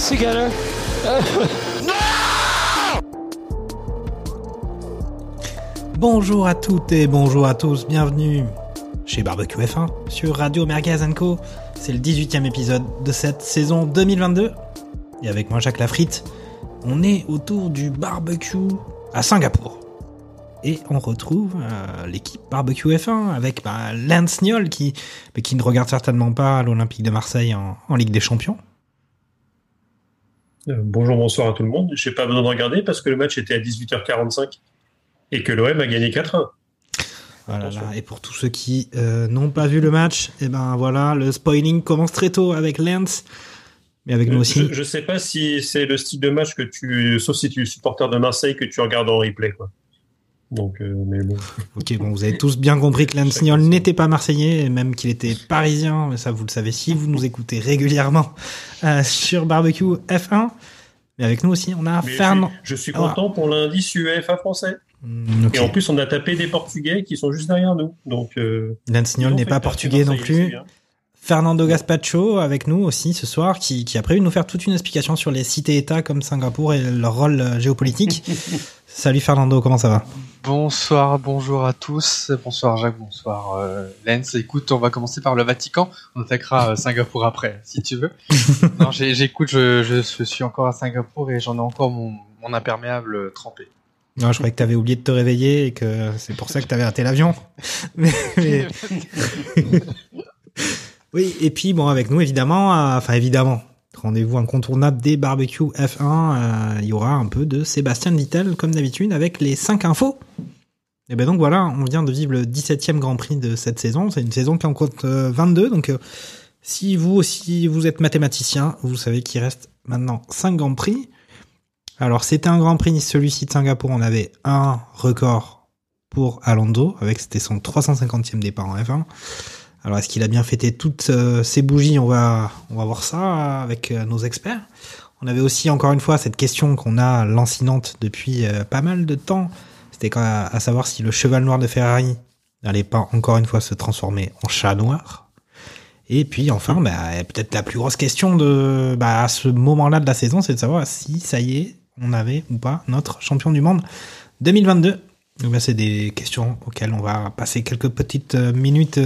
50 years together? Bonjour à toutes et bonjour à tous, bienvenue chez Barbecue F1 sur Radio Merguez Co. C'est le 18e épisode de cette saison 2022. Et avec moi Jacques Lafritte, on est autour du barbecue à Singapour. Et on retrouve euh, l'équipe Barbecue F1 avec bah, Lance Niol qui, ne regarde certainement pas l'Olympique de Marseille en Ligue des Champions. Euh, bonjour, bonsoir à tout le monde. Je n'ai pas besoin de regarder parce que le match était à 18h45 et que l'OM a gagné 4-1. Voilà, Attention. là. Et pour tous ceux qui euh, n'ont pas vu le match, et ben voilà, le spoiling commence très tôt avec Lance, mais avec nous aussi. Je ne sais pas si c'est le style de match que tu, sauf si tu es supporter de Marseille, que tu regardes en replay. Quoi. Donc, euh, mais bon. Ok, bon, vous avez tous bien compris que Lance Niol n'était pas marseillais, et même qu'il était parisien, mais ça vous le savez si vous nous écoutez régulièrement euh, sur Barbecue F1. Mais avec nous aussi, on a Mais je, Fernand. suis, je suis Ah. content pour l'indice UEFA français. Hmm, ok. Et en plus, on a tapé des Portugais qui sont juste derrière nous. Donc, euh, ont n'est pas portugais non plus. Fernando Gaspacho avec nous aussi ce soir, qui, qui a prévu de nous faire toute une explication sur les cités-États comme Singapour et leur rôle euh, géopolitique. Salut Fernando, comment ça va? Bonsoir, bonjour à tous. Bonsoir Jacques, bonsoir euh, Lens. Écoute, on va commencer par le Vatican. On attaquera euh, Singapour après, si tu veux. non, j'écoute, je, je, je suis encore à Singapour et j'en ai encore mon, mon imperméable euh, trempé. Non, je croyais que tu avais oublié de te réveiller et que c'est pour ça que tu avais raté l'avion. Mais- mais- Oui, et puis bon, avec nous évidemment, euh, enfin évidemment, rendez-vous incontournable des barbecues F1, euh, il y aura un peu de Sébastien Vittel comme d'habitude avec les 5 infos. Et ben donc voilà, on vient de vivre le 17e Grand Prix de cette saison. C'est une saison qui en compte euh, 22, donc euh, si vous aussi vous êtes mathématicien, vous savez qu'il reste maintenant 5 Grands Prix. Alors c'était un Grand Prix, celui-ci de Singapour, on avait un record pour Alonso, avec c'était son 350e départ en F1. Alors est-ce qu'il a bien fêté toutes euh, ces bougies? On va on va voir ça avec euh, nos experts. On avait aussi encore une fois cette question qu'on a lancinante depuis euh, pas mal de temps. C'était à savoir si le cheval noir de Ferrari n'allait pas encore une fois se transformer en chat noir. Et puis enfin, bah, peut-être la plus grosse question de bah, à ce moment-là de la saison, c'est de savoir si ça y est, on avait ou pas notre champion du monde 2022. Donc, bah, c'est des questions auxquelles on va passer quelques petites minutes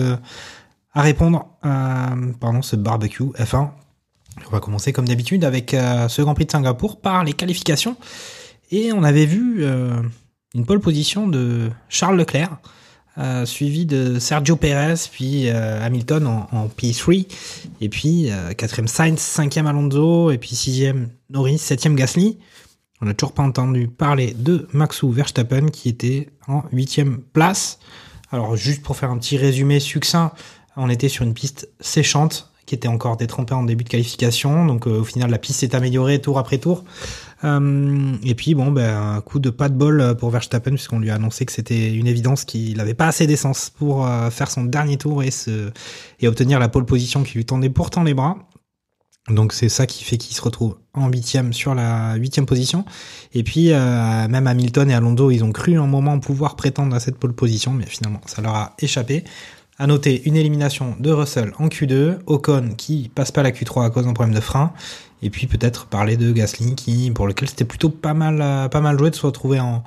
à répondre euh, pendant ce barbecue F1. On va commencer comme d'habitude avec euh, ce Grand Prix de Singapour par les qualifications. Et on avait vu euh, une pole position de Charles Leclerc, euh, suivi de Sergio Perez, puis euh, Hamilton en, en P3, et puis euh, quatrième Sainz, cinquième Alonso, et puis sixième Norris, septième Gasly. On n'a toujours pas entendu parler de Maxou Verstappen qui était en huitième place. Alors juste pour faire un petit résumé succinct, on était sur une piste séchante qui était encore détrempée en début de qualification. Donc euh, au final la piste s'est améliorée tour après tour. Euh, et puis bon, ben, un coup de pas de bol pour Verstappen puisqu'on lui a annoncé que c'était une évidence qu'il n'avait pas assez d'essence pour euh, faire son dernier tour et, obtenir la pole position qui lui tendait pourtant les bras. Donc c'est ça qui fait qu'il se retrouve en huitième sur la huitième position. Et puis euh, même Hamilton et Alonso, ils ont cru un moment pouvoir prétendre à cette pole position, mais finalement ça leur a échappé. À noter une élimination de Russell en Q2, Ocon qui passe pas la Q3 à cause d'un problème de frein, et puis peut-être parler de Gasly qui pour lequel c'était plutôt pas mal euh, pas mal joué de se retrouver en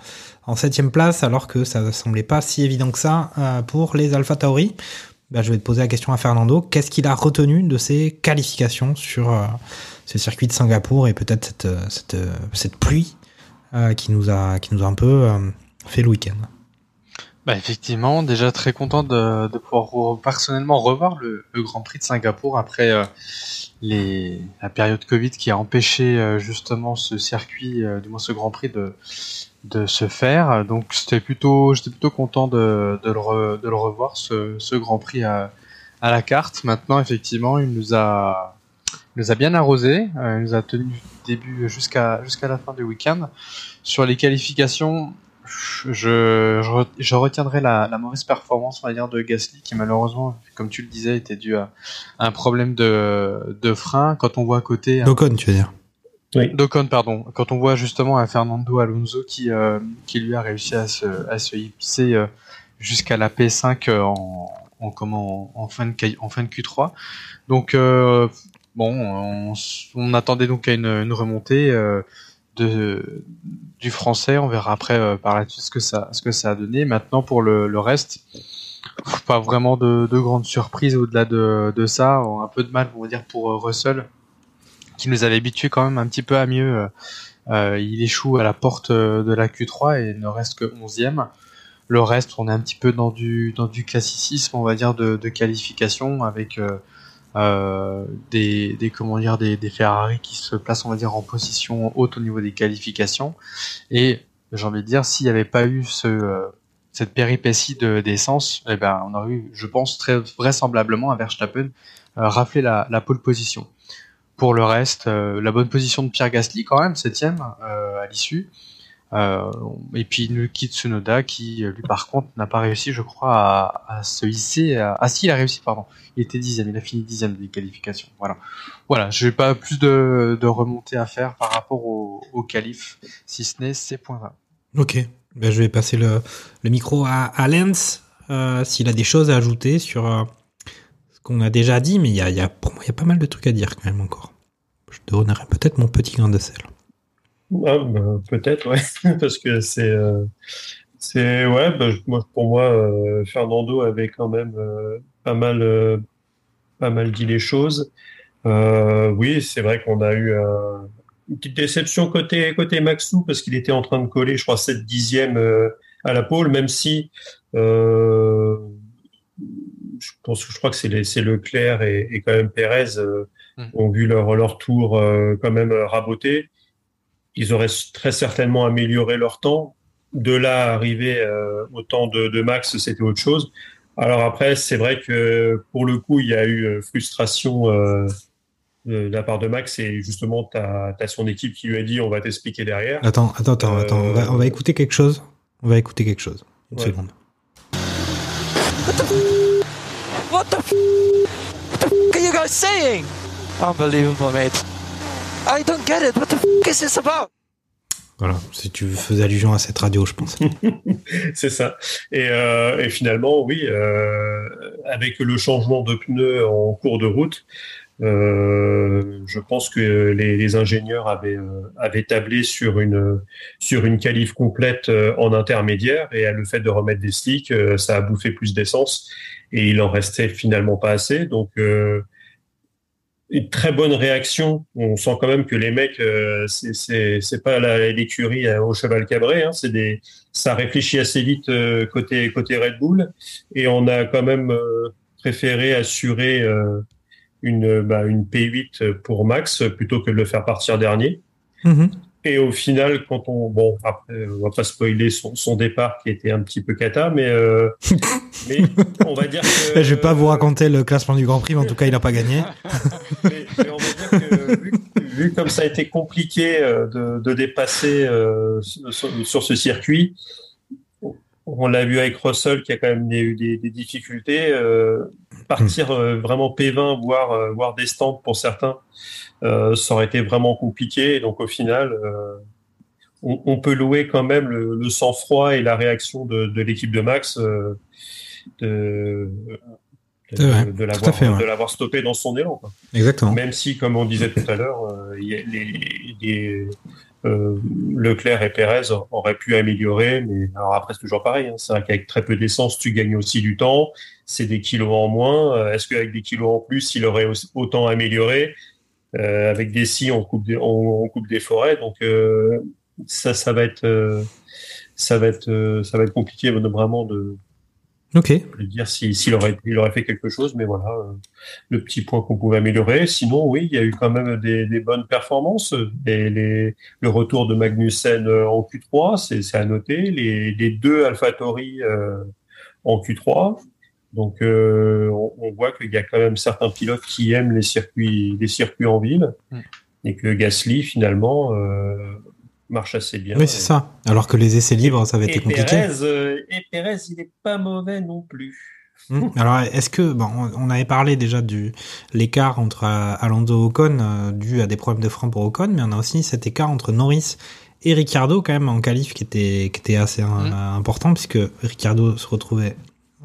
en septième place alors que ça semblait pas si évident que ça euh, pour les Alpha Tauri. Bah, je vais te poser la question à Fernando. Qu'est-ce qu'il a retenu de ses qualifications sur euh, ce circuit de Singapour et peut-être cette, cette, cette pluie qui, nous a, qui nous a un peu fait le week-end? Bah effectivement, déjà très content de, de pouvoir personnellement revoir le, le Grand Prix de Singapour après euh, les, la période Covid qui a empêché euh, justement ce circuit, euh, du moins ce Grand Prix de de se faire. Donc c'était plutôt, j'étais plutôt content de, de, le, re- de le revoir ce, ce Grand Prix à, à la carte. Maintenant, effectivement, il nous a, il nous a bien arrosé. Euh, il nous a tenu du début jusqu'à jusqu'à la fin du week-end. Sur les qualifications, je, je, re- je retiendrai la, la mauvaise performance, on va dire, de Gasly, qui malheureusement, comme tu le disais, était dû à un problème de, de frein. Quand on voit à côté un- D'Ocon, tu veux dire. D'Ocon, pardon. Quand on voit justement un Fernando Alonso qui, euh, qui lui a réussi à se, à se hisser euh, jusqu'à la P5 euh, en, en, comment, en, fin de, Q- en fin de Q3. Donc, euh, bon, on, attendait donc à une, une remontée euh, de, du français. On verra après euh, par suite ce que ça, ce que ça a donné. Maintenant, pour le, le reste, pas vraiment de, de grandes surprises au-delà de, de ça. Un peu de mal, on va dire, pour euh, Russell qui nous avait habitué quand même un petit peu à mieux. Euh, euh, il échoue à la porte euh, de la Q3 et ne reste que 11e. Le reste, on est un petit peu dans du, dans du classicisme, on va dire, de, de qualification avec euh, euh, des, des, comment dire, des, des Ferrari qui se placent, on va dire, en position haute au niveau des qualifications. Et j'ai envie de dire, s'il n'y avait pas eu ce, euh, cette péripétie de- d'essence, eh ben, on aurait eu, je pense, très vraisemblablement un Verstappen euh, rafler la, la pole position. Pour le reste, euh, la bonne position de Pierre Gasly quand même, septième euh, à l'issue. Euh, et puis Nuki Tsunoda qui, lui par contre, n'a pas réussi, je crois, à, se hisser. Ah si, il a réussi, pardon. Il était dixième, il a fini dixième des qualifications. Voilà. Voilà, je n'ai pas plus de, de remontée à faire par rapport au, au si ce n'est ces points-là. Ok. Ben, je vais passer le, micro à, à Lens, euh, s'il a des choses à ajouter sur euh, ce qu'on a déjà dit, mais il y a, y a- pour moi, il y a pas mal de trucs à dire quand même encore. Je donnerai peut-être mon petit grain de sel. Ah, bah, peut-être, ouais, parce que c'est, euh, c'est, ouais, bah, je- moi, pour moi, euh, Fernando avait quand même euh, pas mal, euh, pas mal dit les choses. Euh, oui, c'est vrai qu'on a eu un- une petite déception côté côté Maxou parce qu'il était en train de coller, je crois, 7 dixièmes euh, à la pole, même si euh, je pense je crois que c'est les- c'est Leclerc et, et quand même Pérez euh, Mhm. ont vu leur leur tour euh, quand même raboter. Ils auraient très certainement amélioré leur temps. De là à arriver euh, au temps de, de Max, c'était autre chose. Alors après, c'est vrai que pour le coup, il y a eu euh, frustration euh, de la part de Max et justement, tu as, son équipe qui lui a dit on va t'expliquer derrière. Attends, attends, attends, attends. On, va, on va écouter quelque chose. On va écouter quelque chose. Une Ouais. seconde. What the f? What the f are you guys saying? Unbelievable, mate. I don't get it. What the f is this about? Voilà, si tu faisais allusion à cette radio, je pense. C'est ça. Et, euh, et finalement, oui, euh, avec le changement de pneus en cours de route, euh, je pense que les, les ingénieurs avaient, euh, avaient tablé sur une, sur une qualif complète euh, en intermédiaire et le fait de remettre des slicks, euh, ça a bouffé plus d'essence et il en restait finalement pas assez. Donc, euh, une très bonne réaction. On sent quand même que les mecs, euh, c'est- pas la- l'écurie euh, au cheval cabré, hein, c'est des, ça réfléchit assez vite euh, côté côté Red Bull et on a quand même euh, préféré assurer une bah, une P8 pour Max plutôt que de le faire partir dernier. Mhm. Et au final, quand on bon après on va pas spoiler son, son départ qui était un petit peu cata, mais euh, mais on va dire que Je vais pas vous raconter le classement du Grand Prix, mais en tout cas, il n'a pas gagné. mais, mais on va dire que vu, vu comme ça a été compliqué euh, de, de dépasser euh, sur, sur ce circuit, on l'a vu avec Russell qui a quand même eu des, des difficultés. euh, partir euh, vraiment P20, voire, euh, voire des stands pour certains, euh, ça aurait été vraiment compliqué. Et donc au final, euh, on, on peut louer quand même le, le sang-froid et la réaction de, de l'équipe de Max euh, de, de, de l'avoir ouais. stoppé dans son élan. Quoi. Exactement. Même si, comme on disait tout à l'heure, il y a les, les, Leclerc et Pérez auraient pu améliorer, mais alors après c'est toujours pareil. hein. C'est vrai qu'avec très peu d'essence, tu gagnes aussi du temps. C'est des kilos en moins. Euh, Est-ce qu'avec des kilos en plus, il aurait autant amélioré? Euh, Avec des scies, on coupe des, on, on coupe des forêts, donc euh, ça, ça va être, euh, ça va être, euh, ça va être compliqué vraiment de Ok. Je veux dire s'il s'il aurait, il aurait fait quelque chose, mais voilà, euh, le petit point qu'on pouvait améliorer. Sinon, oui, il y a eu quand même des, des bonnes performances. Et les, le retour de Magnussen euh, en Q3, c'est c'est à noter. Les, les deux AlphaTauri euh, en Q3. Donc, euh, on, on voit qu'il y a quand même certains pilotes qui aiment les circuits, les circuits en ville, Mm. et que Gasly finalement euh, marche assez bien. Oui, c'est ça. Alors que les essais libres, ça avait été Et compliqué. Perez, euh, et Perez, il est pas mauvais non plus. Hmm. Alors, est-ce que, bon, on avait parlé déjà du l'écart entre euh, Alonso et Ocon euh, dû à des problèmes de frein pour Ocon, mais on a aussi cet écart entre Norris et Ricardo quand même en qualif qui était qui était assez euh, important puisque Ricardo se retrouvait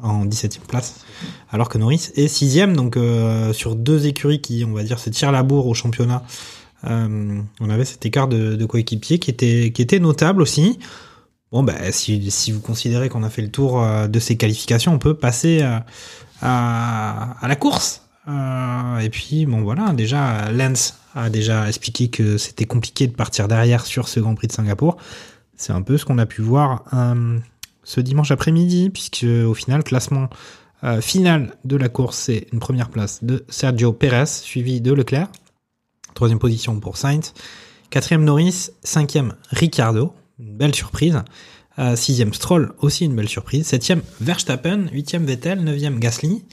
en 17e place alors que Norris est 6e donc euh, sur deux écuries qui on va dire se tirent la bourre au championnat euh, on avait cet écart de, de coéquipiers qui était notable aussi Bon, bah, si, vous considérez qu'on a fait le tour euh, de ces qualifications, on peut passer euh, à, la course. Et puis, bon, voilà, déjà, Lance a déjà expliqué que c'était compliqué de partir derrière sur ce Grand Prix de Singapour. C'est un peu ce qu'on a pu voir ce dimanche après-midi, puisque au final, classement final de la course, c'est une première place de Sergio Perez, suivi de Leclerc. Troisième position pour Sainz. Quatrième Norris, cinquième Ricardo, une belle surprise. Euh, sixième Stroll, aussi une belle surprise. Septième Verstappen, huitième Vettel, neuvième Gasly.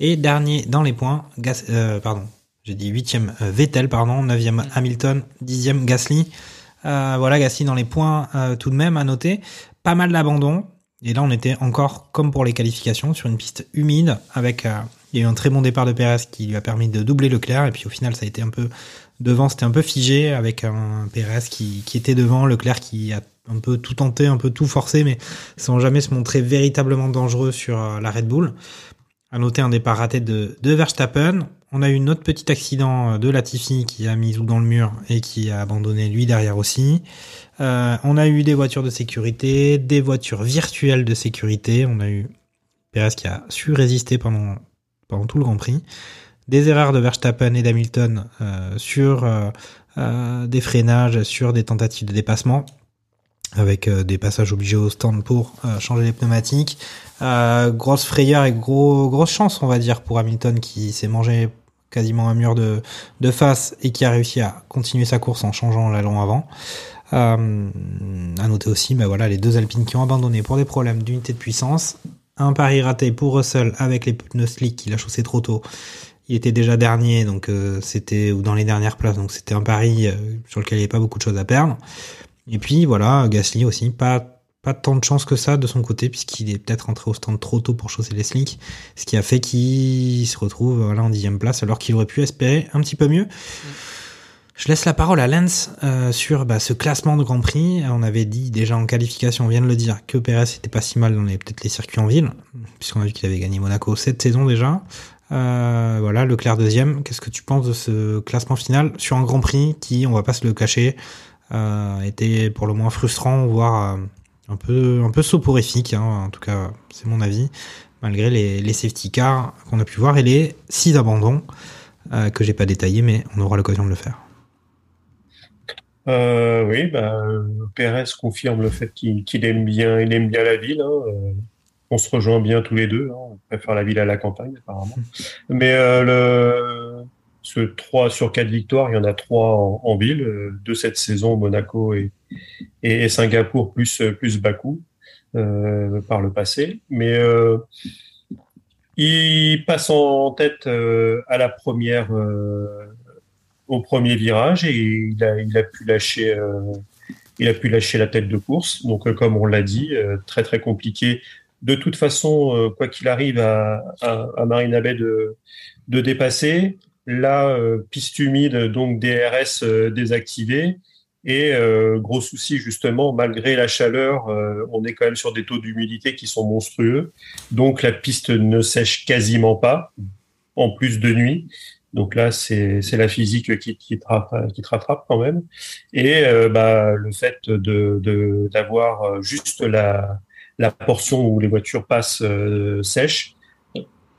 Et dernier dans les points, Gas, euh, pardon, j'ai dit huitième euh, Vettel, pardon, neuvième Hamilton, dixième Gasly. Voilà, Gasly dans les points tout de même à noter. Pas mal d'abandon. Et là, on était encore, comme pour les qualifications, sur une piste humide avec... il y a eu un très bon départ de Perez qui lui a permis de doubler Leclerc. Et puis au final, ça a été un peu devant, c'était un peu figé avec un Perez qui, était devant, Leclerc qui a un peu tout tenté, un peu tout forcé, mais sans jamais se montrer véritablement dangereux sur euh, la Red Bull. À noter un départ raté de, Verstappen. On a eu une autre petit accident euh, de Latifi qui a mis Zou dans le mur et qui a abandonné lui derrière aussi. Euh, on a eu des voitures de sécurité, des voitures virtuelles de sécurité. On a eu Perez qui a su résister pendant tout le Grand Prix. Des erreurs de Verstappen et d'Hamilton euh, sur euh, euh, des freinages, sur des tentatives de dépassement avec des passages obligés au stand pour changer les pneumatiques. Grosse frayeur et gros, grosse chance, on va dire, pour Hamilton qui s'est mangé quasiment un mur de, de face et qui a réussi à continuer sa course en changeant l'allon avant. Euh, à noter aussi, bah voilà, les deux Alpines qui ont abandonné pour des problèmes d'unité de puissance. Un pari raté pour Russell avec les pneus slick qu'il a chaussé trop tôt. Il était déjà dernier, donc euh, c'était ou dans les dernières places, donc c'était un pari euh, sur lequel il n'y avait pas beaucoup de choses à perdre. Et puis voilà, Gasly aussi, pas pas tant de chance que ça de son côté puisqu'il est peut-être rentré au stand trop tôt pour chausser les slicks, ce qui a fait qu'il se retrouve voilà en dixième place alors qu'il aurait pu espérer un petit peu mieux. Je laisse la parole à Lens euh, sur bah, ce classement de Grand Prix. On avait dit déjà en qualification, on vient de le dire, que Perez était pas si mal dans les peut-être les circuits en ville, puisqu'on a vu qu'il avait gagné Monaco cette saison déjà. Euh, voilà, Leclerc deuxième. Qu'est-ce que tu penses de ce classement final sur un Grand Prix qui, on va pas se le cacher, euh, était pour le moins frustrant, voire euh, un peu un peu soporifique. Hein, en tout cas, c'est mon avis, malgré les, les safety cars qu'on a pu voir et les six abandons euh, que j'ai pas détaillés, mais on aura l'occasion de le faire. Euh, oui, bah, Pérez confirme le fait qu'il aime bien, il aime bien la ville. hein, on se rejoint bien tous les deux. hein, on préfère la ville à la campagne, apparemment. Mais euh, ce 3 sur 4 victoires, il y en a 3 en, ville, euh, de cette saison, Monaco et, Singapour, plus, plus Bakou euh, par le passé. Mais il passe en tête à la première, au premier virage et il a, il a pu lâcher, il a pu lâcher la tête de course. Donc, comme on l'a dit, très très compliqué. De toute façon, euh, quoi qu'il arrive à, à, à Marina Bay de, de dépasser. Là, euh, piste humide, donc DRS euh, désactivé. Et euh, gros souci justement, malgré la chaleur, euh, on est quand même sur des taux d'humidité qui sont monstrueux. Donc la piste ne sèche quasiment pas, en plus de nuit. Donc là, c'est la physique qui, qui, te qui te rattrape quand même. Et euh, bah, le fait de de- d'avoir euh, juste la, la portion où les voitures passent euh, sèches,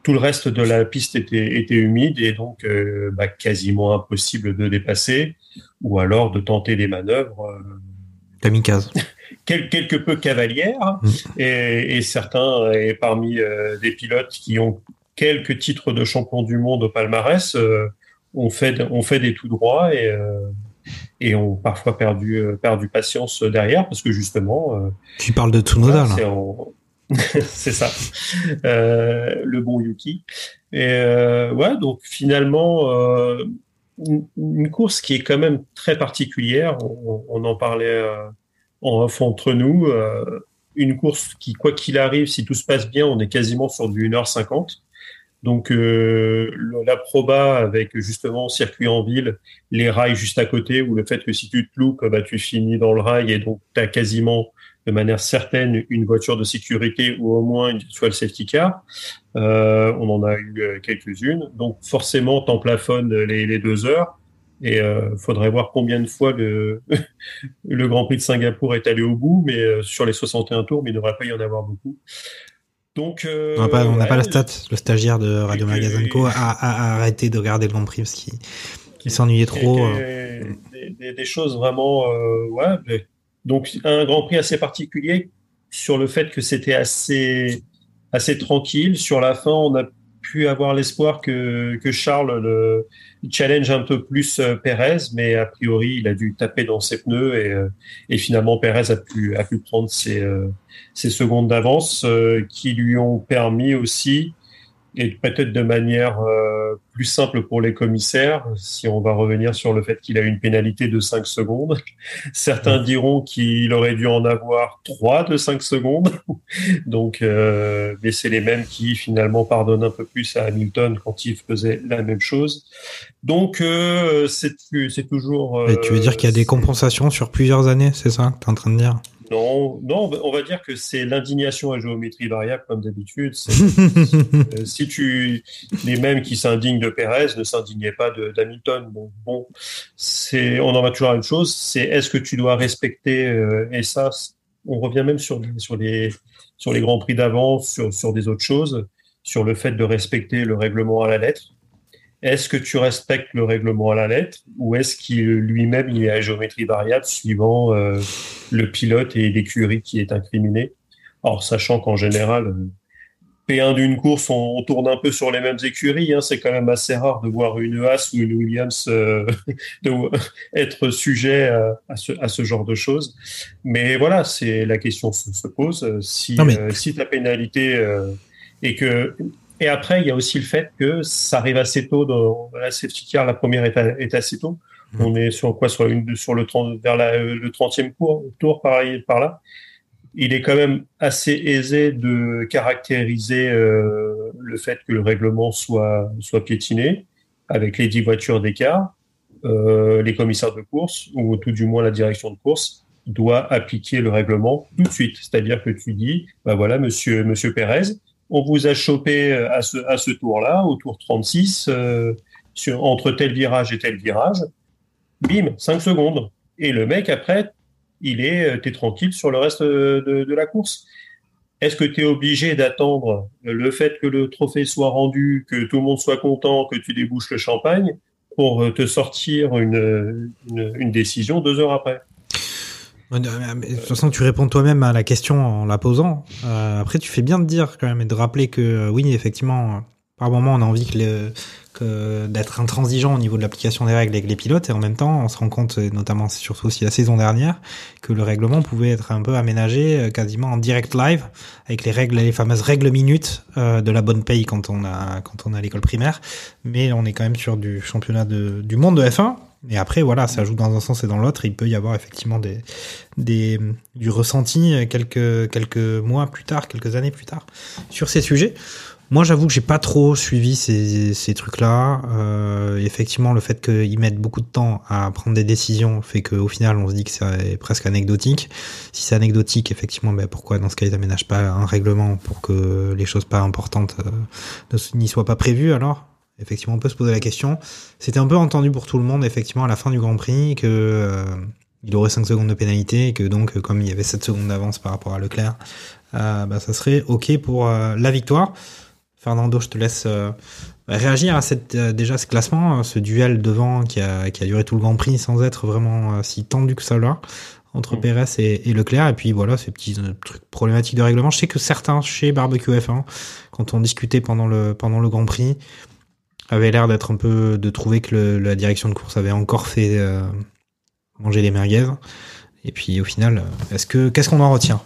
tout le reste de la piste était, était humide et donc euh, bah, quasiment impossible de dépasser ou alors de tenter des manœuvres. euh, Kamikaze. quel- quelque peu cavalière, Mm. et, et certains, et parmi euh, des pilotes qui ont quelques titres de champion du monde au palmarès, euh, ont fait, ont fait des tout droits et, euh, et ont parfois perdu, euh, perdu patience derrière parce que justement, euh, Tu parles de Tsunoda, voilà, là. c'est ça, Euh, le bon Yuki. Et euh, ouais, donc finalement, euh, une, une course qui est quand même très particulière. On, on en parlait euh, en off entre nous. euh, une course qui, quoi qu'il arrive, si tout se passe bien, on est quasiment sur du 1h50. Donc euh, la proba avec justement circuit en ville, les rails juste à côté, ou le fait que si tu te loupes, bah, tu finis dans le rail et donc tu as quasiment de manière certaine une voiture de sécurité ou au moins une le safety car. Euh, on en a eu euh, quelques-unes. Donc forcément, t'en plafonnes les, les deux heures. Et euh, faudrait voir combien de fois le, le Grand Prix de Singapour est allé au bout, mais euh, sur les 61 tours, mais il ne devrait pas y en avoir beaucoup. Donc, euh, On n'a pas, ouais, la stat. Le stagiaire de Radio Et- Magazine Co a, arrêté de regarder le Grand Prix parce qu'il il s'ennuyait trop. Euh. des, des- des choses vraiment euh, ouais donc un Grand Prix assez particulier sur le fait que c'était assez assez tranquille sur la fin on a pu avoir l'espoir que, que Charles le challenge un peu plus euh, Pérez mais a priori il a dû taper dans ses pneus et, euh, et finalement Pérez a pu a pu prendre ses, euh, ses secondes d'avance qui lui ont permis aussi et peut-être de manière euh, plus simple pour les commissaires, si on va revenir sur le fait qu'il a une pénalité de 5 secondes. Certains diront qu'il aurait dû en avoir 3 de 5 secondes. Donc, euh, mais c'est les mêmes qui finalement pardonnent un peu plus à Hamilton quand il faisait la même chose. Donc, euh, c'est c'est toujours... Et tu veux euh, dire qu'il y a des c'est- compensations sur plusieurs années, c'est ça que tu es en train de dire? Non, non, on va- dire que c'est l'indignation à géométrie variable comme d'habitude. Euh, si tu les mêmes qui s'indignent de Pérez ne s'indignaient pas de d'Hamilton. Donc bon, c'est on en va toujours à une chose. C'est est-ce que tu dois respecter euh, et ça, on revient même sur sur les sur les grands prix d'avant, sur sur des autres choses, sur le fait de respecter le règlement à la lettre. Est-ce que tu respectes le règlement à la lettre ou est-ce qu'il lui-même il est à géométrie variable suivant euh, le pilote et l'écurie qui est incriminé? Alors sachant qu'en général, euh, P1 d'une course, on, on tourne un peu sur les mêmes écuries. Hein, c'est quand même assez rare de voir une Haas ou une Williams euh, de, être sujet à, à, ce, à ce genre de choses. Mais voilà, c'est la question se, se pose. Si, mais- euh, si ta pénalité et que et après, il y a aussi le fait que ça arrive assez tôt dans la safety car. La première est, à- est assez tôt. Mhm. On est sur quoi Sur, une, sur le 30, vers la, le 30e cours, tour par, par là. Il est quand même assez aisé de caractériser euh, le fait que le règlement soit, soit piétiné avec les 10 voitures d'écart. Euh, les commissaires de course, ou tout du moins la direction de course, doit appliquer le règlement tout de suite. C'est-à-dire que tu dis, bah voilà, monsieur, monsieur Pérez, on vous a chopé euh, à ce, tour-là, au tour 36, euh, entre tel virage et tel virage. Bim, 5 secondes. Et le mec, après, il est, euh, t'es tranquille sur le reste de, de, la course. Est-ce que tu es obligé d'attendre le fait que le trophée soit rendu, que tout le monde soit content, que tu débouches le champagne pour euh, te sortir une, décision deux heures après? De toute façon, tu réponds toi-même à la question en la posant. Euh, après, tu fais bien de dire quand même et de rappeler que euh, oui, effectivement, euh, par moment, on a envie que le- que d'être intransigeant au niveau de l'application des règles avec les pilotes et en même temps, on se rend compte, notamment surtout aussi la saison dernière, que le règlement pouvait être un peu aménagé euh, quasiment en direct live avec les règles, les fameuses règles minutes euh, de la bonne paye quand on a quand on a l'école primaire. Mais on est quand même sur du championnat de, du monde de F1. Et après, voilà, ça joue dans un sens et dans l'autre. Il peut y avoir effectivement des, des, du ressenti quelques, quelques mois plus tard, quelques années plus tard sur ces sujets. Moi, j'avoue que j'ai pas trop suivi ces, ces trucs-là. Euh, effectivement, le fait qu'ils mettent beaucoup de temps à prendre des décisions fait qu'au final, on se dit que c'est presque anecdotique. Si c'est anecdotique, effectivement, ben pourquoi dans ce cas ils aménagent pas un règlement pour que les choses pas importantes euh, n'y soient pas prévues alors? Effectivement, on peut se poser la question. C'était un peu entendu pour tout le monde, effectivement, à la fin du Grand Prix, que euh, il aurait 5 secondes de pénalité et que donc, comme il y avait 7 secondes d'avance par rapport à Leclerc, euh, bah, ça serait OK pour euh, la victoire. Fernando, je te laisse euh, réagir à cette, euh, déjà ce classement, euh, ce duel devant qui a, qui a duré tout le Grand Prix sans être vraiment euh, si tendu que ça là, entre Mm. Pérez et, et Leclerc. Et puis voilà, ces petits euh, trucs problématiques de règlement. Je sais que certains chez Barbecue F1, quand on discutait pendant le, pendant le Grand Prix, avaient l'air d'être un peu, de trouver que le- la direction de course avait encore fait euh, manger les merguez. Et puis au final, euh, est-ce que, qu'est-ce qu'on en retient?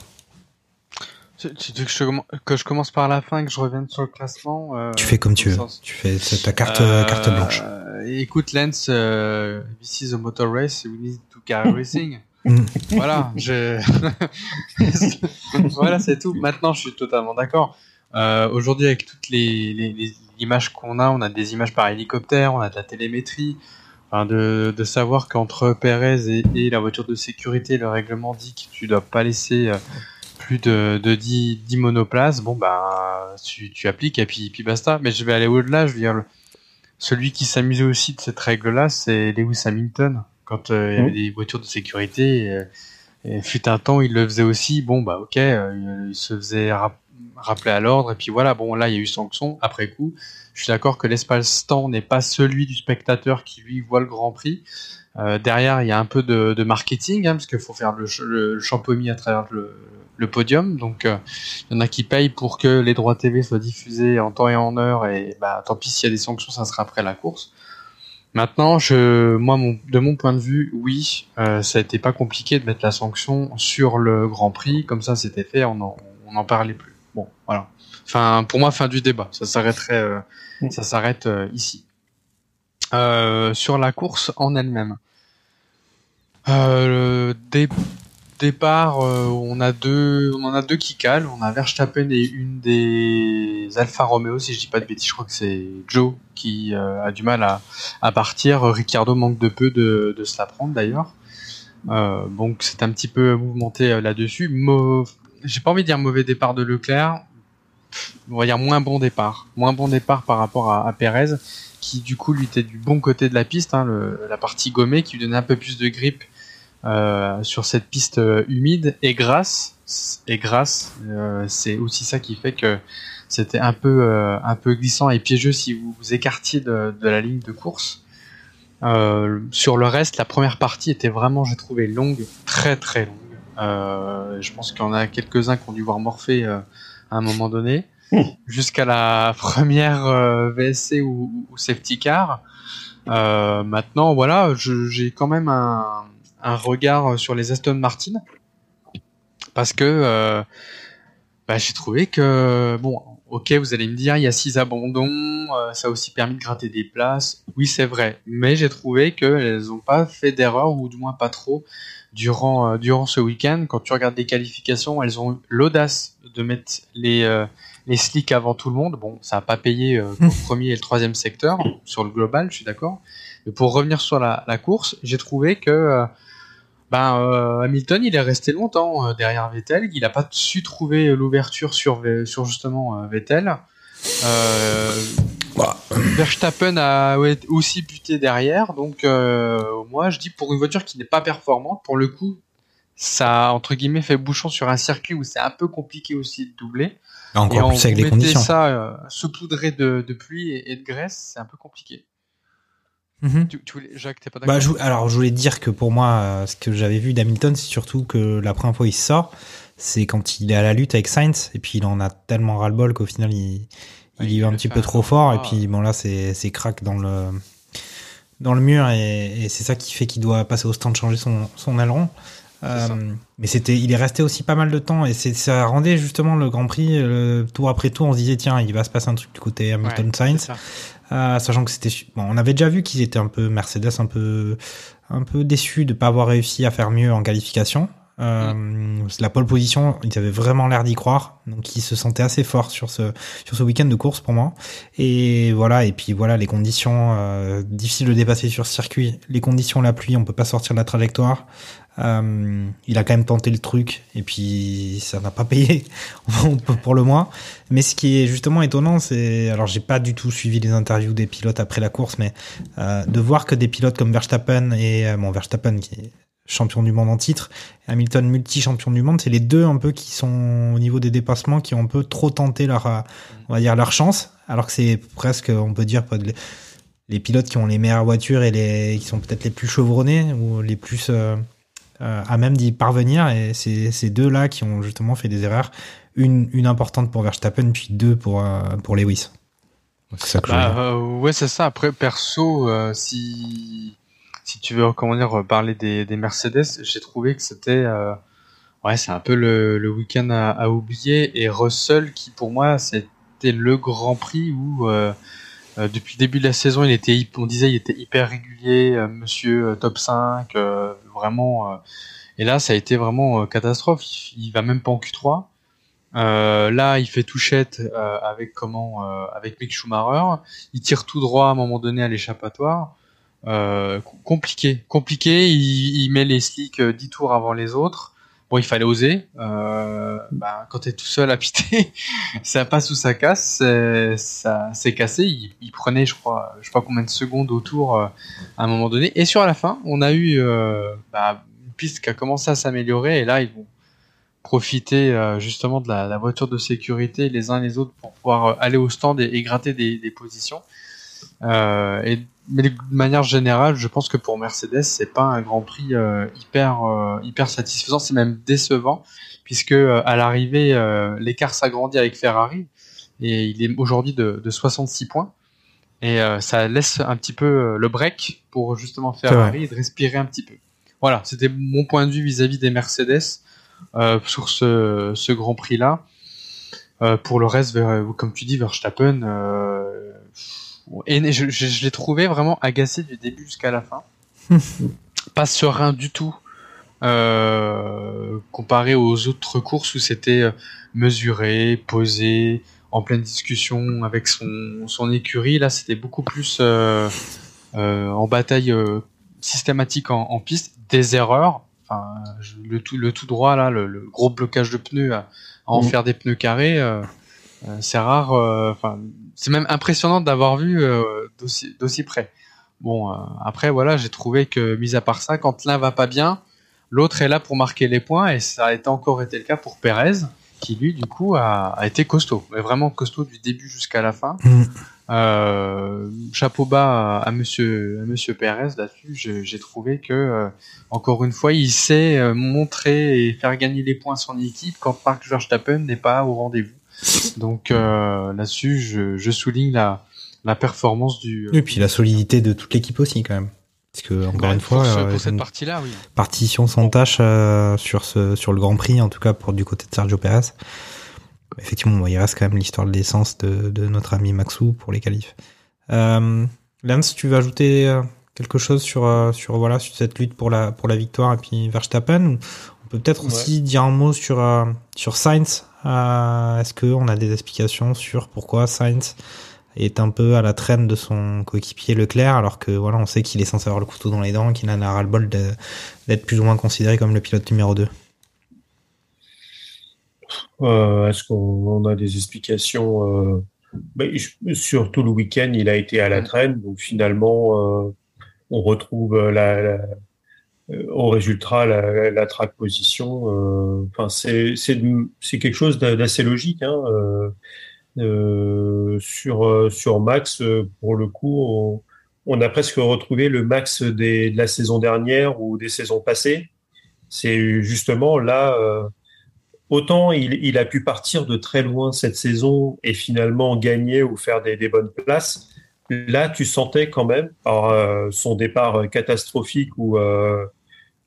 Tu, tu veux que je, commen- que je commence par la fin et que je revienne sur le classement euh, Tu fais comme tu veux. sens- Tu fais ta carte, Euh, carte blanche. Écoute, Lance, euh, this is a motor race, we need to carry racing. Mm. voilà, je... voilà, c'est tout. Maintenant, je suis totalement d'accord. Euh, Aujourd'hui, avec toutes les, les, les images qu'on a, on a des images par hélicoptère, on a de la télémétrie. Enfin, de, de savoir qu'entre Perez et, et la voiture de sécurité, le règlement dit que tu dois pas laisser euh, plus de, de 10, 10 monoplaces. Bon, bah, tu, tu appliques et puis, puis basta. Mais je vais aller au-delà. Je veux dire, celui qui s'amusait aussi de cette règle-là, c'est Lewis Hamilton. Quand euh, il y avait Mhm. des voitures de sécurité, euh, et fut un temps, il le faisait aussi. Bon, bah, ok, euh, il se faisait rappeler à l'ordre. Et puis voilà, bon, là, il y a eu sanction après coup. Je suis d'accord que l'espace-temps n'est pas celui du spectateur qui lui voit le Grand Prix. Euh, derrière, il y a un peu de, marketing, hein, parce qu'il faut faire le, le, à travers le, podium. Donc, euh, il y en a qui payent pour que les droits TV soient diffusés en temps et en heure. Et bah, tant pis s'il y a des sanctions, ça sera après la course. Maintenant, je, moi, mon, de mon point de vue, oui, euh, ça a été pas compliqué de mettre la sanction sur le Grand Prix. Comme ça, c'était fait, on en, on en parlait plus. Bon, voilà. Enfin, pour moi, fin du débat. Ça s'arrêterait, euh, ça s'arrête euh, ici. Euh, sur la course en elle-même. Le dé- départ, on a deux, on en a deux qui calent. On a Verstappen et une des Alfa Romeo, si je dis pas de bêtises, je crois que c'est Joe qui a du mal à, à partir. Ricardo manque de peu de, de se la prendre d'ailleurs. Euh, donc c'est un petit peu mouvementé euh, là-dessus. J'ai pas envie de dire mauvais départ de Leclerc. On va dire moins bon départ. Moins bon départ par rapport à, à Perez, qui du coup lui était du bon côté de la piste, hein, la partie gommée, qui lui donnait un peu plus de grip euh, sur cette piste euh, humide. Et grâce, et grâce, euh, c'est aussi ça qui fait que c'était un peu, un peu glissant et piégeux si vous vous écartiez de, de la ligne de course. Sur le reste, la première partie était vraiment, j'ai trouvé, longue, très très longue. Euh, je pense qu'il y en a quelques-uns qui ont dû voir morpher euh, à un moment donné, jusqu'à la première euh, VSC ou, ou safety car. Euh, maintenant, voilà, j'ai quand même un, un regard sur les Aston Martin parce que euh, bah, j'ai trouvé que bon, ok, vous allez me dire, il y a six abandons, euh, ça a aussi permis de gratter des places. Oui, c'est vrai, mais j'ai trouvé qu'elles n'ont pas fait d'erreur ou du moins pas trop durant euh, durant ce week-end. Quand tu regardes les qualifications, elles ont eu l'audace de mettre les euh, les slicks avant tout le monde. Bon, ça a pas payé euh, pour le premier et le troisième secteur sur le global, je suis d'accord. Mais pour revenir sur la, la course, j'ai trouvé que euh, ben, euh, Hamilton, il est resté longtemps euh, derrière Vettel. Il n'a pas su trouver l'ouverture sur, sur justement euh, Vettel. Euh, Verstappen a aussi buté derrière. Donc, euh, moi, je dis pour une voiture qui n'est pas performante, pour le coup, ça entre guillemets fait bouchon sur un circuit où c'est un peu compliqué aussi de doubler. Encore Et en- plus avec les conditions. ça euh, saupoudré de, de pluie et, et de graisse, c'est un peu compliqué. Mhm. Tu, tu voulais- Jacques, t'es pas d'accord Bah, je, vou- alors, je voulais dire que pour moi, euh, ce que j'avais vu d'Hamilton, c'est surtout que la première fois il sort, c'est quand il est à la lutte avec Sainz, et puis il en a tellement ras-le-bol qu'au final, il, il y va un petit peu trop fort, et puis bon, là, c'est c'est crack dans le, dans le mur, et, et c'est ça qui fait qu'il doit passer au stand changer son, son aileron. Euh, mais c'était, il est resté aussi pas mal de temps et c'est, ça rendait justement le Grand Prix euh, tour après tour. On se disait tiens, il va se passer un truc du côté Hamilton Ouais, Sainz. Euh, sachant que c'était bon, on avait déjà vu qu'ils étaient un peu Mercedes un peu un peu déçus de pas avoir réussi à faire mieux en qualification. Euh, Mm. La pole position, ils avaient vraiment l'air d'y croire, donc ils se sentaient assez forts sur ce sur ce week-end de course pour moi. Et voilà, et puis voilà les conditions euh, difficiles de dépasser sur circuit, les conditions la pluie, on peut pas sortir de la trajectoire. Euh, il a quand même tenté le truc et puis ça n'a pas payé pour le moins. Mais ce qui est justement étonnant, c'est alors j'ai pas du tout suivi les interviews des pilotes après la course, mais euh, de voir que des pilotes comme Verstappen et euh, bon Verstappen qui est champion du monde en titre, Hamilton multi-champion du monde, c'est les deux un peu qui sont au niveau des dépassements qui ont un peu trop tenté leur on va dire leur chance, alors que c'est presque on peut dire pas les pilotes qui ont les meilleures voitures et les qui sont peut-être les plus chevronnés ou les plus à même d'y parvenir. Et c'est ces deux-là qui ont justement fait des erreurs. Une, une importante pour Verstappen, puis deux pour, euh, pour Lewis. C'est ça que je veux Bah, dire. euh, ouais, c'est ça. Après, perso, euh, si si tu veux comment dire euh, parler des, des Mercedes, j'ai trouvé que c'était euh, ouais, c'est un peu le, le week-end à, à oublier. Et Russell, qui pour moi c'était le Grand Prix où euh, euh, depuis le début de la saison, il était, on disait, il était hyper régulier, euh, Monsieur euh, top 5, euh, vraiment. euh, et là, ça a été vraiment euh, catastrophe. Il, va même pas en Q3. Euh, là, il fait touchette avec comment, avec Mick Schumacher. Il tire tout droit à un moment donné à l'échappatoire. Com- compliqué, compliqué. Il, met les slicks euh, 10 tours avant les autres. Bon, il fallait oser. Euh, bah, quand t'es tout seul à piter, ça passe ou ça casse. Ça s'est cassé. Il, prenait, je crois, je sais pas combien de secondes autour euh, à un moment donné. Et sur la fin, on a eu euh, bah, une piste qui a commencé à s'améliorer. Et là, ils vont profiter euh, justement de la, la voiture de sécurité les uns les autres pour pouvoir euh, aller au stand et, et gratter des, des positions. Euh, et, mais de manière générale, je pense que pour Mercedes, c'est pas un Grand Prix euh, hyper euh, hyper satisfaisant, c'est même décevant puisque à l'arrivée, l'écart s'agrandit avec Ferrari et il est aujourd'hui de, de 66 points. Et ça laisse un petit peu le break pour justement Ferrari de respirer un petit peu. Voilà, c'était mon point de vue vis-à-vis des Mercedes sur ce, ce Grand Prix là. Euh, pour le reste, vers- comme tu dis, Verstappen, euh, et je, je, je l'ai trouvé vraiment agacé du début jusqu'à la fin. Pas serein du tout. Euh, comparé aux autres courses où c'était euh, mesuré, posé, en pleine discussion avec son, son écurie, là c'était beaucoup plus euh, euh, en bataille systématique en, en piste, des erreurs, enfin le tout le tout droit là, le, le gros blocage de pneus à, à en Mhm. faire des pneus carrés, c'est rare. Enfin, c'est même impressionnant d'avoir vu euh, d'aussi près. Bon, euh, après voilà, j'ai trouvé que mis à part ça, quand l'un va pas bien, l'autre est là pour marquer les points et ça a été encore été le cas pour Pérez qui lui du coup a, a été costaud, mais vraiment costaud du début jusqu'à la fin. Mm. Euh, chapeau bas à, à monsieur à monsieur Pérez là-dessus, j'ai j'ai trouvé que euh, encore une fois, il sait montrer et faire gagner les points à son équipe quand Mark Verstappen n'est pas au rendez-vous. Donc euh, là-dessus, je, je souligne la la performance du Et puis la solidité de toute l'équipe aussi, quand même. Parce que, encore Bah, une pour fois, ce- euh, pour cette partie-là, oui. partition sans tâche euh, sur, ce, sur le Grand Prix, en tout cas pour du côté de Sergio Perez. Effectivement, il reste quand même l'histoire de l'essence de, de notre ami Maxou pour les qualifs. Euh, Lance, tu veux ajouter euh, quelque chose sur, euh, sur, voilà, sur cette lutte pour la, pour la victoire et puis Verstappen? On peut peut-être Ouais. aussi dire un mot sur, euh, sur Sainz. Euh, Est-ce qu'on a des explications sur pourquoi Sainz est un peu à la traîne de son coéquipier Leclerc, alors que voilà, on sait qu'il est censé avoir le couteau dans les dents, qu'il en a ras le bol de- d'être plus ou moins considéré comme le pilote numéro 2. Euh, Est-ce qu'on on a des explications euh, ben, je- Sur tout le week-end, il a été à la traîne, donc finalement, euh, on retrouve la, la- euh, au résultat la, la track position. euh, Enfin, c'est quelque chose d'a- d'assez logique. Hein, euh, euh, sur euh, sur Max, euh, pour le coup, on, on a presque retrouvé le Max des, de la saison dernière ou des saisons passées. C'est justement là. euh, Autant il, a pu partir de très loin cette saison et finalement gagner ou faire des, des bonnes places. Là, tu sentais quand même, euh, son départ catastrophique euh,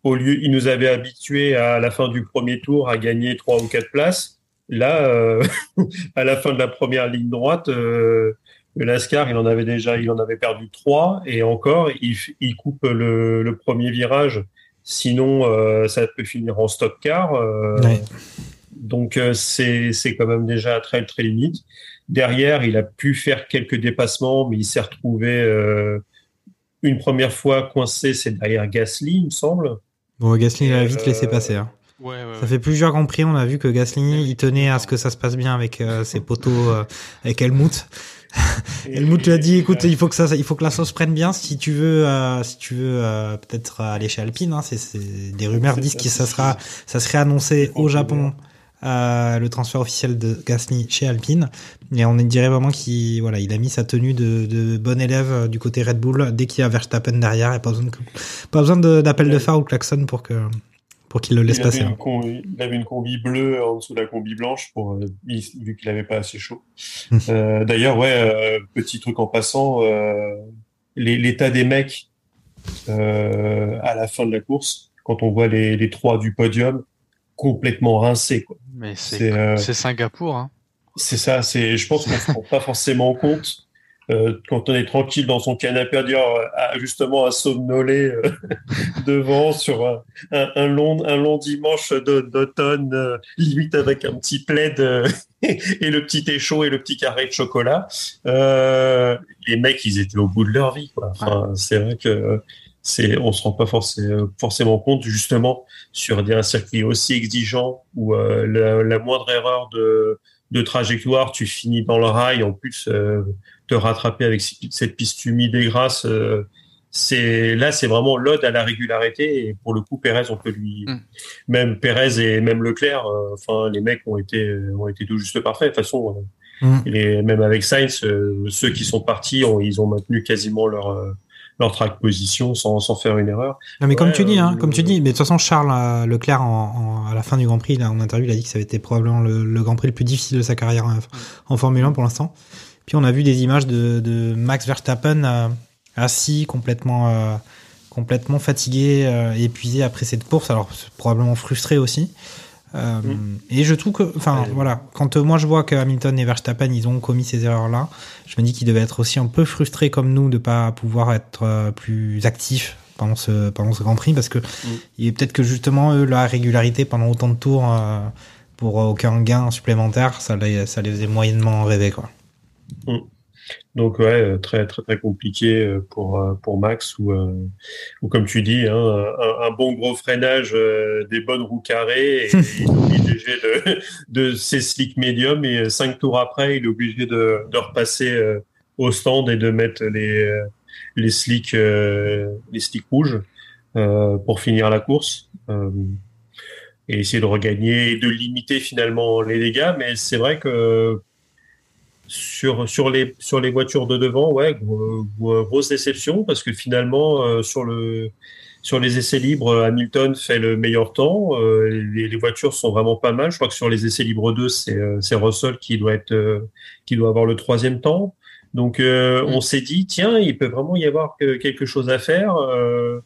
au lieu, il nous avait habitués à la fin du premier tour à gagner trois ou quatre places. Là, euh, à la fin de la première ligne droite, euh, le Lascar, il en avait déjà, il en avait perdu trois et encore, il, coupe le, le premier virage. Sinon, euh, ça peut finir en stock car. Ouais. donc c'est c'est quand même déjà très très limite. Derrière, il a pu faire quelques dépassements, mais il s'est retrouvé une première fois coincé, c'est derrière Gasly, il me semble. Bon, Gasly, a vite Euh, laissé passer. hein. Ouais, ouais, Ça fait plusieurs Grands Prix, on a vu que Gasly, il tenait à ce que ça se passe bien avec euh, ses poteaux, euh, avec Helmut. Helmut lui a dit, écoute, il faut que ça, il faut que la sauce prenne bien si tu veux, euh, si tu veux euh, peut-être aller chez Alpine. Hein, c'est, c'est- des rumeurs disent que ça sera, ça serait annoncé au. Japon. Euh, le transfert officiel de Gasly chez Alpine et on dirait vraiment qu'il voilà il a mis sa tenue de, de bon élève euh, du côté Red Bull dès qu'il y a Verstappen derrière et pas besoin de, pas besoin de- d'appel de phare ou klaxon pour que pour qu'il le laisse il passer. il avait une combi bleue en dessous de la combi blanche pour euh, il- vu qu'il avait pas assez chaud. Hmm. Euh, D'ailleurs, ouais, euh, petit truc en passant, l'état des mecs à la fin de la course, quand on voit les, les trois du podium complètement rincés. Quoi. Mais C'est, c'est euh, c'est Singapour. Hein. C'est ça. C'est, je pense qu'on se rend pas forcément compte. euh, quand on est tranquille dans son canapé à dire euh, à- justement à somnoler euh, devant sur un, long un long dimanche d'automne limite avec un petit plaid et le petit thé chaud et le petit carré de chocolat les mecs ils étaient au bout de leur vie quoi. Enfin, c'est vrai que c'est on se rend pas forcément forcément compte justement sur des- un circuit aussi exigeant où euh, la, la moindre erreur de de trajectoire tu finis dans le rail en plus euh, te rattraper avec cette piste humide et grasse euh, c'est là c'est vraiment l'ode à la régularité et pour le coup Pérez on peut lui Mm. même Pérez et même Leclerc euh, enfin les mecs ont été ont été tout juste parfaits de toute façon euh, Mm. les, même avec Sainz euh, ceux qui sont partis ont, ils ont maintenu quasiment leur euh, leur track position sans, sans faire une erreur Non, mais comme Ouais, tu dis, hein, euh, comme tu dis, mais de toute façon, Charles euh, Leclerc, en, en- à la fin du Grand Prix, là, en interview, il a dit que ça avait été probablement le, le Grand Prix le plus difficile de sa carrière euh, en Formule 1 pour l'instant. Puis on a vu des images de, de Max Verstappen euh, assis, complètement, euh, complètement fatigué, euh, épuisé après cette course, alors probablement frustré aussi. Euh, Et je trouve que, enfin, voilà, quand euh, moi je vois que Hamilton et Verstappen ils ont commis ces erreurs-là, je me dis qu'ils devaient être aussi un peu frustrés comme nous de pas pouvoir être euh, plus actifs pendant ce pendant ce Grand Prix parce que il est peut-être que justement eux la régularité pendant autant de tours euh, pour aucun gain supplémentaire, ça les ça les faisait moyennement rêver quoi. Donc ouais, euh, très très très compliqué euh, pour euh, pour Max ou ou comme tu dis, hein, un, un bon gros freinage, des bonnes roues carrées, et il est obligé de de ses slick medium et cinq tours après, il est obligé de de repasser au stand et de mettre les les slicks les slicks rouges pour finir la course. Et essayer de regagner et de limiter finalement les dégâts, mais c'est vrai que sur sur les sur les voitures de devant, ouais, gros- gros- grosse déception parce que finalement euh, sur le sur les essais libres, Hamilton fait le meilleur temps. euh, les, les voitures sont vraiment pas mal. Je crois que sur les essais libres 2, c'est euh, c'est Russell qui doit être euh, qui doit avoir le troisième temps. Donc euh, on s'est dit tiens, il peut vraiment y avoir que- quelque chose à faire. euh,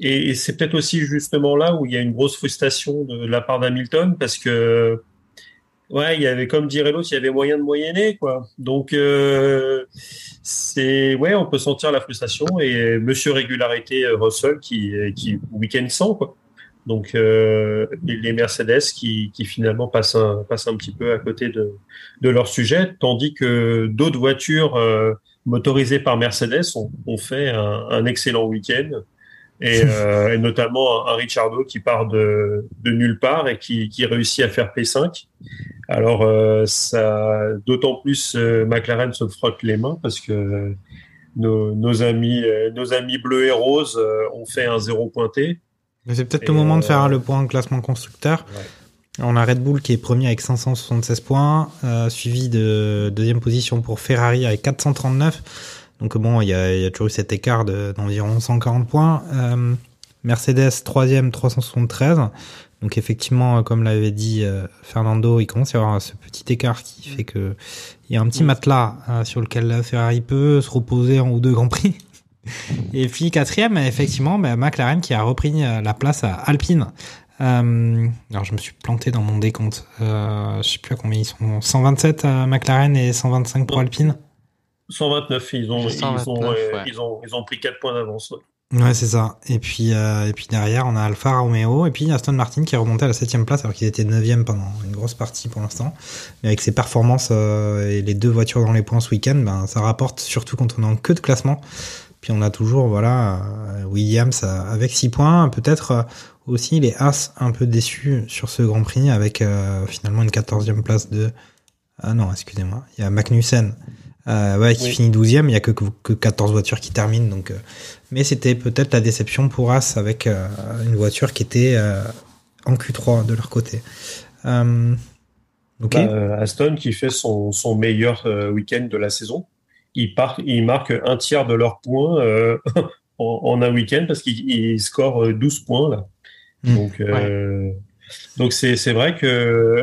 et, et c'est peut-être aussi justement là où il y a une grosse frustration de la part d'Hamilton parce que Ouais, il y avait, comme dirait l'autre, il y avait moyen de moyenner, quoi. Donc, euh, c'est, ouais, on peut sentir la frustration et Monsieur Régularité euh, Russell qui, qui week-end sans, quoi. Donc, euh, les, les Mercedes qui, qui finalement passent un, passent un petit peu à côté de, de leur sujet, tandis que d'autres voitures euh, motorisées par Mercedes ont, ont fait un, un excellent week-end. Et, euh, et notamment un, un Ricciardo qui part de, de nulle part et qui, qui réussit à faire P5. Alors, euh, ça, d'autant plus euh, McLaren se frotte les mains parce que nos, nos amis, nos amis bleus et roses ont fait un zéro pointé. Mais c'est peut-être le moment de faire le point classement constructeur. On a Red Bull qui est premier avec 576 points, suivi de deuxième position pour Ferrari avec 439. Donc bon, il y a, il y a toujours eu cet écart de- d'environ 140 points. Euh, Mercedes troisième 373. Donc effectivement, euh, comme l'avait dit euh, Fernando, il commence à y avoir ce petit écart qui fait que il y a un petit matelas euh, sur lequel la Ferrari peut se reposer en ou deux grands prix. Et puis quatrième, effectivement, bah, McLaren qui a repris la place à Alpine. Euh, alors je me suis planté dans mon décompte. Euh, je sais plus à combien ils sont. 127 à McLaren et 125 pour Alpine. 129, ils ont, ils ont, 129, euh, ouais. ils ont, ils ont pris 4 points d'avance. ouais. Ouais, c'est ça. Et puis, euh, et puis derrière, on a Alfa Romeo et puis Aston Martin qui est remonté à la septième place alors qu'ils étaient neuvième pendant une grosse partie pour l'instant. Mais avec ses performances euh, et les deux voitures dans les points ce week-end, ben, ça rapporte surtout quand on est en queue de classement. Puis on a toujours, voilà, Williams avec 6 points. Peut-être aussi les As un peu déçus sur ce Grand Prix avec euh, finalement une quatorzième place de... Ah non, excusez-moi. Il y a Magnussen euh, ouais, qui Oui. finit 12 e Il y a que, que 14 voitures qui terminent. Donc, euh, mais c'était peut-être la déception pour As avec euh, une voiture qui était euh, en Q3 de leur côté. Euh, ok. Bah, Aston qui fait son, son meilleur euh, week-end de la saison. Ils, partent, ils marquent un tiers de leurs points euh, en, en un week-end parce qu'ils ils scorent euh, 12 points là. Mm. Donc, euh, donc c'est c'est vrai que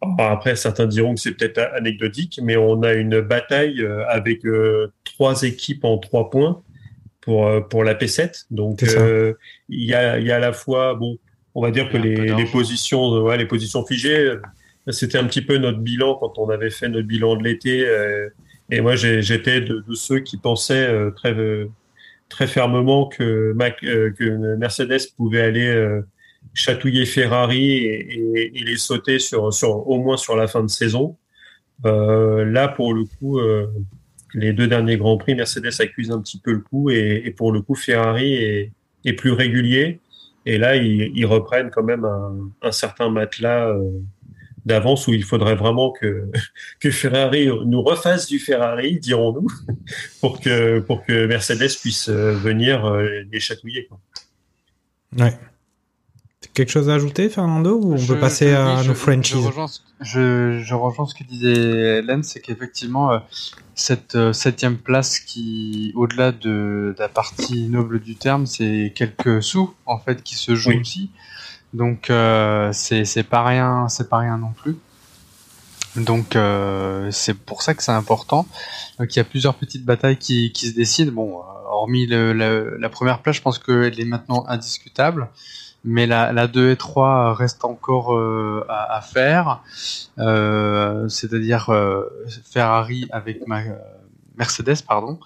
Alors, après certains diront que c'est peut-être anecdotique, mais on a une bataille euh, avec euh, trois équipes en trois points pour euh, pour la P7. Donc euh, il y a il y a à la fois bon, on va dire que les les positions ouais, les positions figées, euh, c'était un petit peu notre bilan quand on avait fait notre bilan de l'été. euh, et moi j'ai- j'étais de, de ceux qui pensaient euh, très euh, très fermement que, Mac, euh, que Mercedes pouvait aller euh, chatouiller Ferrari et, et- et les sauter sur, sur, au moins sur la fin de saison. Euh, là, pour le coup, euh, les deux derniers Grands Prix, Mercedes accuse un petit peu le coup et, et pour le coup, Ferrari est, plus régulier. Et là, ils, ils reprennent quand même un, certain matelas euh, d'avance où il faudrait vraiment que, que Ferrari nous refasse du Ferrari, dirons-nous, pour que, pour que Mercedes puisse venir les chatouiller. Ouais. Quelque chose à ajouter, Fernando, ou on Je- peut passer je- à oui, je- nos Frenchies Je rejoins, ce- je, je rejoins ce que disait Len, c'est qu'effectivement, euh, cette euh, septième place qui, au-delà de, de la partie noble du terme, c'est quelques sous en fait qui se jouent Oui. aussi. Donc euh, c'est pas rien, c'est pas rien non plus. Donc euh, c'est pour ça que c'est important. Donc il y a plusieurs petites batailles qui, qui se décident. Bon, hormis le- le- la première place, je pense qu'elle est maintenant indiscutable. Mais la, la 2 et 3 reste encore euh, à, faire. Euh, C'est-à-dire euh, Ferrari avec Mercedes, pardon.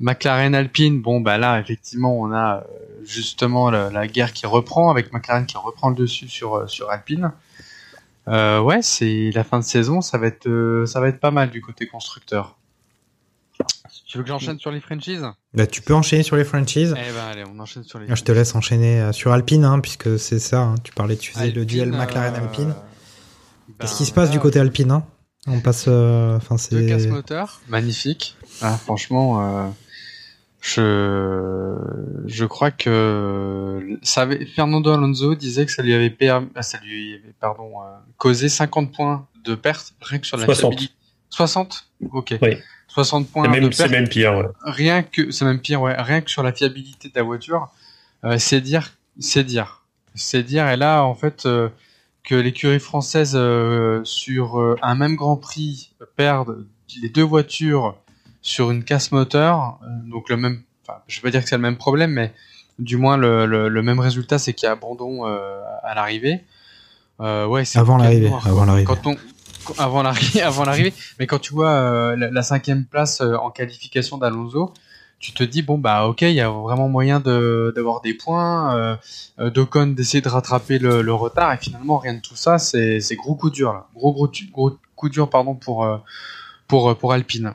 McLaren Alpine, bon bah là effectivement on a justement la, guerre qui reprend avec McLaren qui reprend le dessus sur, sur Alpine. Ouais, c'est la fin de saison, ça va être ça va être pas mal du côté constructeur. Tu veux que j'enchaîne sur les franchises? Bah, Tu peux enchaîner sur les franchises. Eh ben allez, on enchaîne sur les. Moi, je te laisse enchaîner euh, sur Alpine, hein, puisque c'est ça. hein. Tu parlais, tu faisais le Alpine, duel euh, McLaren-Alpine. ben, Qu'est-ce qui se passe du là, côté Alpine hein? On passe. euh, Enfin, Deux c'est. casse moteurs, magnifique. Ah, franchement, euh, je je crois que ça avait, Fernando Alonso disait que ça lui avait permis, ah, ça lui avait pardon euh, causé 50 points de perte rien que sur la 60. fiabilité. 60 Ok. Oui. 60 points C'est même, même pire. ouais. rien que c'est même pire ouais. Rien que sur la fiabilité de la voiture euh, c'est dire c'est dire. C'est dire et là en fait euh, que l'écurie française euh, sur euh, un même Grand Prix perdent les deux voitures sur une casse moteur euh, donc le même enfin je vais pas dire que c'est le même problème mais du moins le, le, le même résultat c'est qu'il y a abandon euh, à l'arrivée. Euh, ouais c'est Avant l'arrivée, quand on avant l'arrivée mais quand tu vois euh, la, cinquième place euh, en qualification d'Alonso tu te dis bon bah ok il y a vraiment moyen d'avoir des points euh, euh, d'Ocon d'essayer de rattraper le, retard et finalement rien de tout ça c'est gros coup dur là gros coup dur pardon pour pour pour Alpine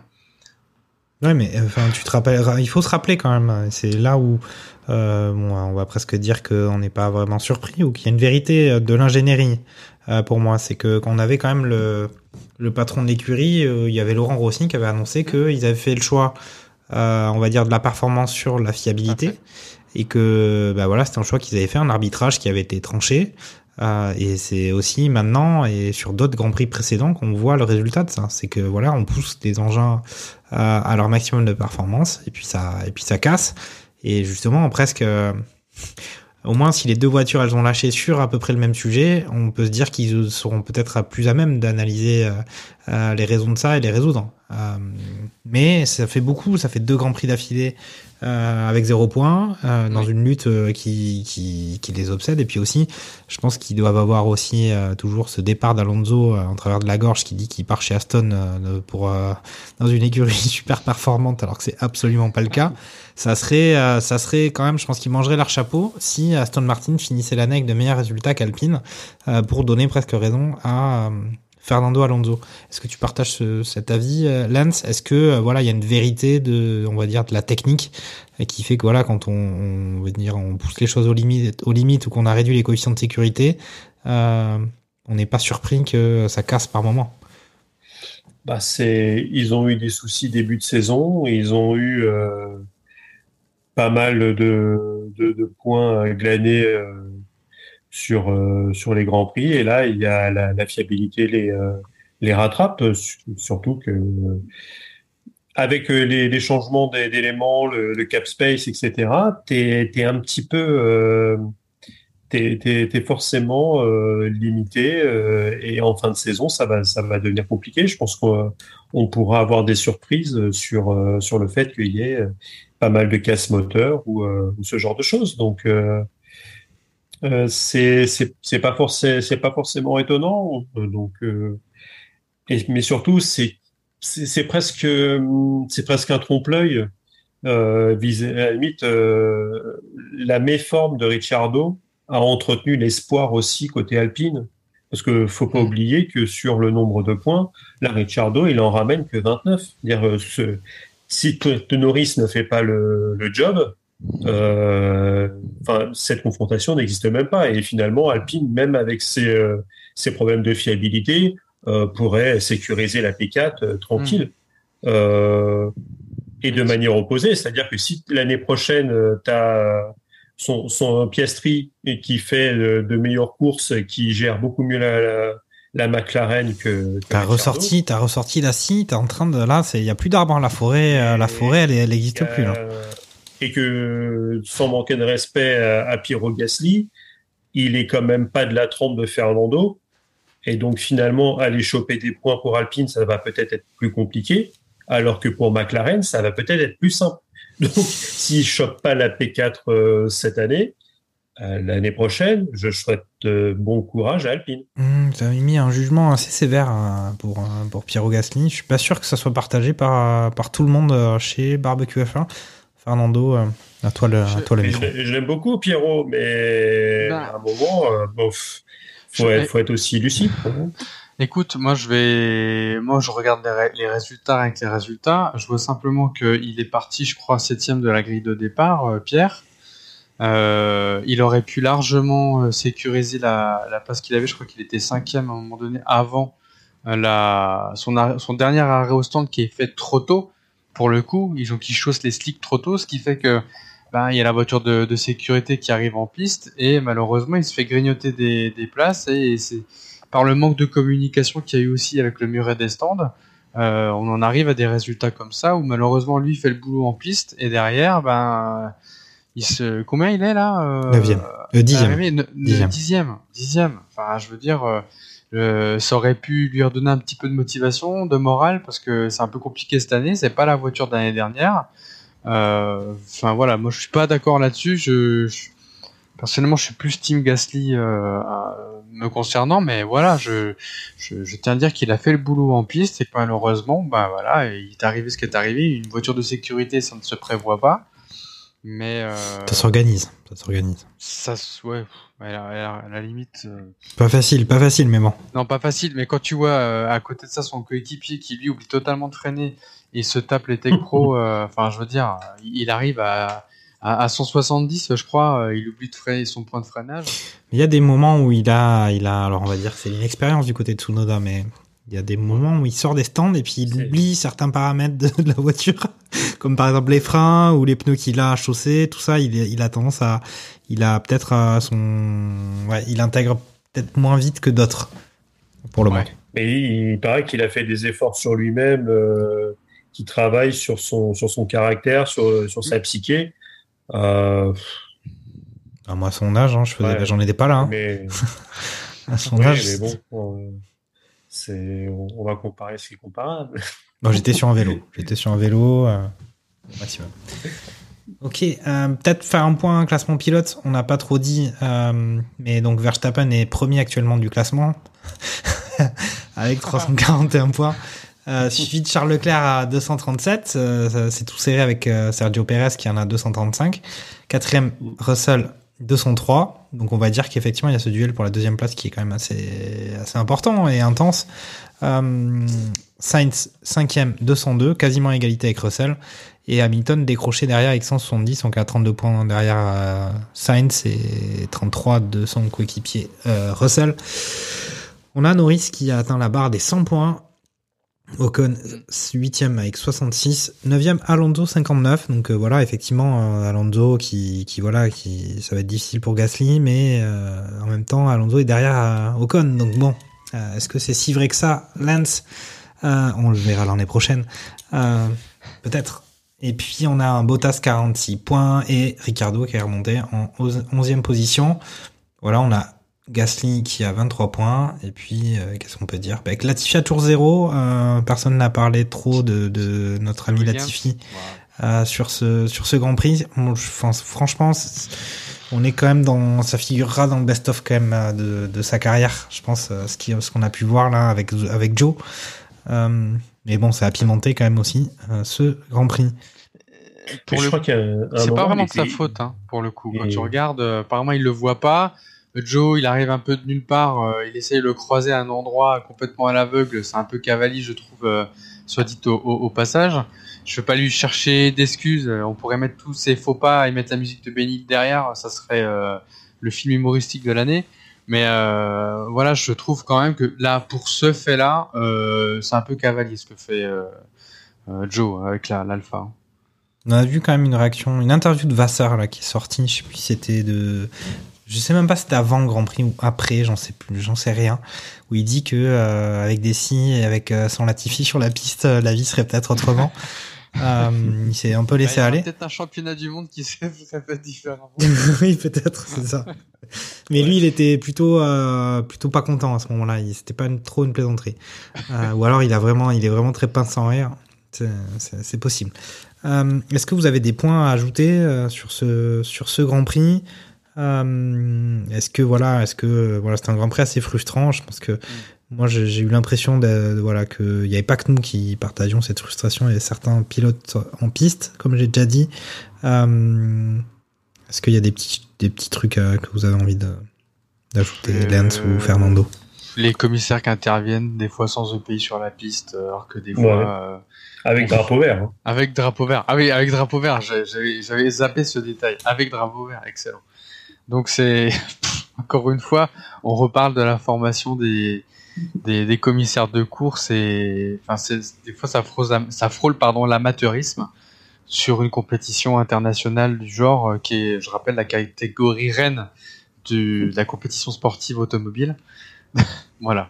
Ouais, mais enfin, tu te rappelles, il faut se rappeler quand même. C'est là où, on va presque dire qu'on n'est pas vraiment surpris ou qu'il y a une vérité de l'ingénierie. Euh, pour moi, c'est que qu'on avait quand même le le patron de l'écurie, euh, il y avait Laurent Rossi qui avait annoncé qu'ils avaient fait le choix, euh, on va dire, de la performance sur la fiabilité. Parfait. Et que, bah voilà, c'était un choix qu'ils avaient fait, un arbitrage qui avait été tranché. Euh, et c'est aussi maintenant et sur d'autres grands prix précédents qu'on voit le résultat de ça. C'est que voilà, on pousse des engins à, à leur maximum de performance et puis ça et puis ça casse. Et justement, presque, euh, au moins si les deux voitures elles ont lâché sur à peu près le même sujet, on peut se dire qu'ils seront peut-être plus à même d'analyser euh, les raisons de ça et les résoudre. Euh, mais ça fait beaucoup, ça fait deux grands prix d'affilée euh, avec zéro point euh, dans Oui. une lutte euh, qui, qui, qui les obsède. Et puis aussi, je pense qu'ils doivent avoir aussi euh, toujours ce départ d'Alonso euh, en travers de la gorge qui dit qu'il part chez Aston euh, pour euh, dans une écurie super performante alors que c'est absolument pas le cas. Ça serait, euh, ça serait quand même, je pense qu'ils mangeraient leur chapeau si Aston Martin finissait l'année avec de meilleurs résultats qu'Alpine euh, pour donner presque raison à euh, Fernando Alonso. Est-ce que tu partages ce- cet avis, euh, Lance? Est-ce que euh, voilà, il y a une vérité de, on va dire, de la technique euh, qui fait que voilà, quand on, pousse les choses aux limites, ou qu'on a réduit les coefficients de sécurité, on n'est pas surpris que ça casse par moment? Bah, ils ont eu des soucis début de saison, ils ont eu pas mal de, points glanés sur, euh, sur les grands prix, et là, il y a la, la fiabilité les, euh, les rattrape, euh, su- surtout que avec les, les changements d'éléments, le, le cap space, etc., t'es, t'es un petit peu, euh, t'es, t'es forcément euh, limité euh, et en fin de saison, ça va, ça va devenir compliqué. Je pense qu'on on pourra avoir des surprises sur, euh, sur le fait qu'il y ait pas mal de casse moteur ou, ou ce genre de choses. Donc, euh, euh, c'est, c'est, pas forcément, c'est pas forcément étonnant. Donc, euh, et, mais surtout, c'est, c'est, presque, hum, c'est presque un trompe-l'œil. Euh, vis- à la limite, euh, la méforme de Ricciardo a entretenu l'espoir aussi côté Alpine. Parce que faut pas oublier que sur le nombre de points, la Ricciardo, il en ramène que 29. C'est-à-dire, euh, ce, si T- T- Norris ne fait pas le, le job, euh, cette confrontation n'existe même pas. Et finalement, Alpine, même avec ses, euh, ses problèmes de fiabilité, euh, pourrait sécuriser la P4 euh, tranquille. Euh, et de manière opposée, c'est-à-dire que si l'année prochaine, tu as son, son Piastri qui fait de, meilleures courses, qui gère beaucoup mieux la, la, la McLaren que, que T'as ressorti, t'as ressorti la scie, t'es en train de là, c'est, il y a plus d'arbres, la forêt, euh, la forêt, elle, elle existe plus là. Et que sans manquer de respect à, à Piero Gasly, il est quand même pas de la trempe de Fernando. Et donc finalement, aller choper des points pour Alpine, ça va peut-être être plus compliqué, alors que pour McLaren, ça va peut-être être plus simple. Donc s'il chope pas la P4 euh, cette année, euh, l'année prochaine, je souhaite euh, bon courage à Alpine. Hum, T'avais mis un jugement assez sévère euh, pour, euh, pour Piero Gasly. Je suis pas sûr que ça soit partagé par, par tout le monde chez Barbecue F1. Fernando, euh, à toi le, à toi le micro. Je, je l'aime beaucoup, Pierrot, mais Bah. à un moment, euh, bof, faut, être, faut être aussi lucide. Écoute, moi je vais, moi je regarde les, ré- les résultats avec les résultats. Je vois simplement qu'il est parti, je crois, septième de la grille de départ, euh, Pierre. Euh, il aurait pu largement sécuriser la, la place qu'il avait. Je crois qu'il était cinquième à un moment donné avant la, son dernier arrêt au stand qui est fait trop tôt. Pour le coup, ils ont qui chaussent les slicks trop tôt, ce qui fait que ben, il y a la voiture de, de sécurité qui arrive en piste et malheureusement il se fait grignoter des, des places et, c'est par le manque de communication qu'il y a eu aussi avec le muret des stands, euh, on en arrive à des résultats comme ça où malheureusement lui fait le boulot en piste et derrière, ben, il se, combien il est là euh, Neuvième. Euh, dixième. arrivé, ne- ne- Dixième. dixième, dixième. Enfin, je veux dire, euh, ça aurait pu lui redonner un petit peu de motivation, de morale, parce que c'est un peu compliqué cette année. C'est pas la voiture de l'année dernière. Euh, Enfin voilà, moi je suis pas d'accord là-dessus. Je, je- personnellement, je suis plus Team Gasly euh, à- me concernant, mais voilà, je, je, je tiens à dire qu'il a fait le boulot en piste et que malheureusement, bah voilà, il est arrivé ce qui est arrivé. Une voiture de sécurité, ça ne se prévoit pas. Mais euh, Ça s'organise, ça s'organise. ça, se- ouais, à la, à à limite. euh, Pas facile, pas facile, mais bon. non, pas facile, mais quand tu vois euh, à côté de ça son coéquipier qui lui oublie totalement de freiner et se tape les Tech Pro, euh, enfin je veux dire, il arrive à, à, à 170, je crois, il oublie de freiner son point de freinage. Il y a des moments où il a, il a, alors on va dire que c'est une expérience du côté de Tsunoda, mais il y a des moments où il sort des stands et puis il oublie certains paramètres de, de la voiture, comme par exemple les freins ou les pneus qu'il a chaussés, tout ça, il, il a tendance à, il a peut-être euh, son, ouais, il intègre peut-être moins vite que d'autres, pour le Ouais. moment. Mais il, il paraît qu'il a fait des efforts sur lui-même, euh, qui travaille sur son, sur son caractère, sur, sur sa psyché. Euh, À moi, à son âge, hein, je faisais, Ouais. j'en étais pas là. hein. mais, À son oui, âge, mais bon, euh, c'est, on, on va comparer ce qui est comparable. Bon, j'étais sur un vélo. J'étais sur un vélo euh, au maximum. Ok, euh, peut-être faire un point classement pilote. On n'a pas trop dit, euh, mais donc Verstappen est premier actuellement du classement avec 341 points. Euh, suivi de Charles Leclerc à 237. Euh, ça- c'est tout serré avec Sergio Perez qui en a 235. Quatrième, Russell 203. Donc on va dire qu'effectivement il y a ce duel pour la deuxième place qui est quand même assez, assez important et intense. Sainz, cinquième, 202, quasiment à égalité avec Russell. Et Hamilton décroché derrière avec 170, donc à 32 points derrière euh, Sainz et 33 de son coéquipier euh, Russell. On a Norris qui a atteint la barre des 100 points. Ocon, 8e avec 66. 9e, Alonso, 59. Donc euh, voilà, effectivement, Alonso qui, qui, voilà, qui, ça va être difficile pour Gasly, mais en même temps, Alonso est derrière Ocon. Donc bon, est-ce que c'est si vrai que ça, Lance? On le verra l'année prochaine. Peut-être. Et puis on a un Bottas 46 points et Ricardo qui est remonté en 11e position. Voilà, on a Gasly qui a 23 points. Et puis, euh, qu'est-ce qu'on peut dire? Bah, Avec Latifi à tour 0, euh, personne n'a parlé trop de, de notre ami Williams. Latifi euh, sur ce sur ce Grand Prix. Bon, je pense, franchement, on est quand même dans, ça figurera dans le best-of quand même euh, de, de sa carrière. Je pense ce qu'on a pu voir là avec avec Joe. Euh, mais bon, ça a pimenté quand même aussi euh, ce Grand Prix. Pour je le C'est pas vraiment de sa était- faute, hein, pour le coup. Quand tu regardes, euh, apparemment il le voit pas. Joe, il arrive un peu de nulle part. euh, il essaye de le croiser à un endroit complètement à l'aveugle. C'est un peu cavalier, je trouve, euh, soit dit au, au- au passage. Je veux pas lui chercher d'excuses. Euh, On pourrait mettre tous ses faux pas et mettre la musique de Benny derrière. Ça serait euh, le film humoristique de l'année. Mais euh, voilà, je trouve quand même que là, pour ce fait-là, euh, c'est un peu cavalier ce que fait euh, euh, Joe avec la- l'alpha. On a vu quand même une réaction, une interview de Vassar là qui est sortie. Je sais plus si c'était de, je sais même pas si c'était avant le Grand Prix ou après, j'en sais plus, j'en sais rien. Où il dit que euh, avec des si et avec euh, son Latifi sur la piste, la vie serait peut-être autrement. Euh, il s'est un peu laissé Ouais, il y aller. Peut-être un championnat du monde qui serait fait différemment. oui, peut-être, c'est ça. Mais lui, il était plutôt, euh, plutôt pas content à ce moment-là. C'était pas une- trop une plaisanterie. Euh, ou alors, il a vraiment, il est vraiment très pince sans rire. C'est- possible. Euh, Est-ce que vous avez des points à ajouter sur ce sur ce Grand Prix? Euh, Est-ce que voilà, est-ce que voilà, c'est un Grand Prix assez frustrant. Je pense que moi, j'ai eu l'impression de, de- voilà qu'il y avait pas que nous qui partagions cette frustration. Il y a certains pilotes en piste, comme j'ai déjà dit. Euh, Est-ce qu'il y a des petits des petits trucs euh, que vous avez envie de d'ajouter, Euh, Lance ou Fernando? Les commissaires qui interviennent des fois sans EPI sur la piste, alors que des fois Ouais. euh, Avec drapeau vert. hein. avec drapeau vert. Ah oui, avec drapeau vert. j'avais zappé ce détail. Avec drapeau vert, excellent. Donc c'est encore une fois, on reparle de la formation des des, des commissaires de course et enfin c'est des fois ça frôle ça frôle pardon l'amateurisme sur une compétition internationale du genre euh, qui est je rappelle la catégorie reine du- de la compétition sportive automobile. voilà.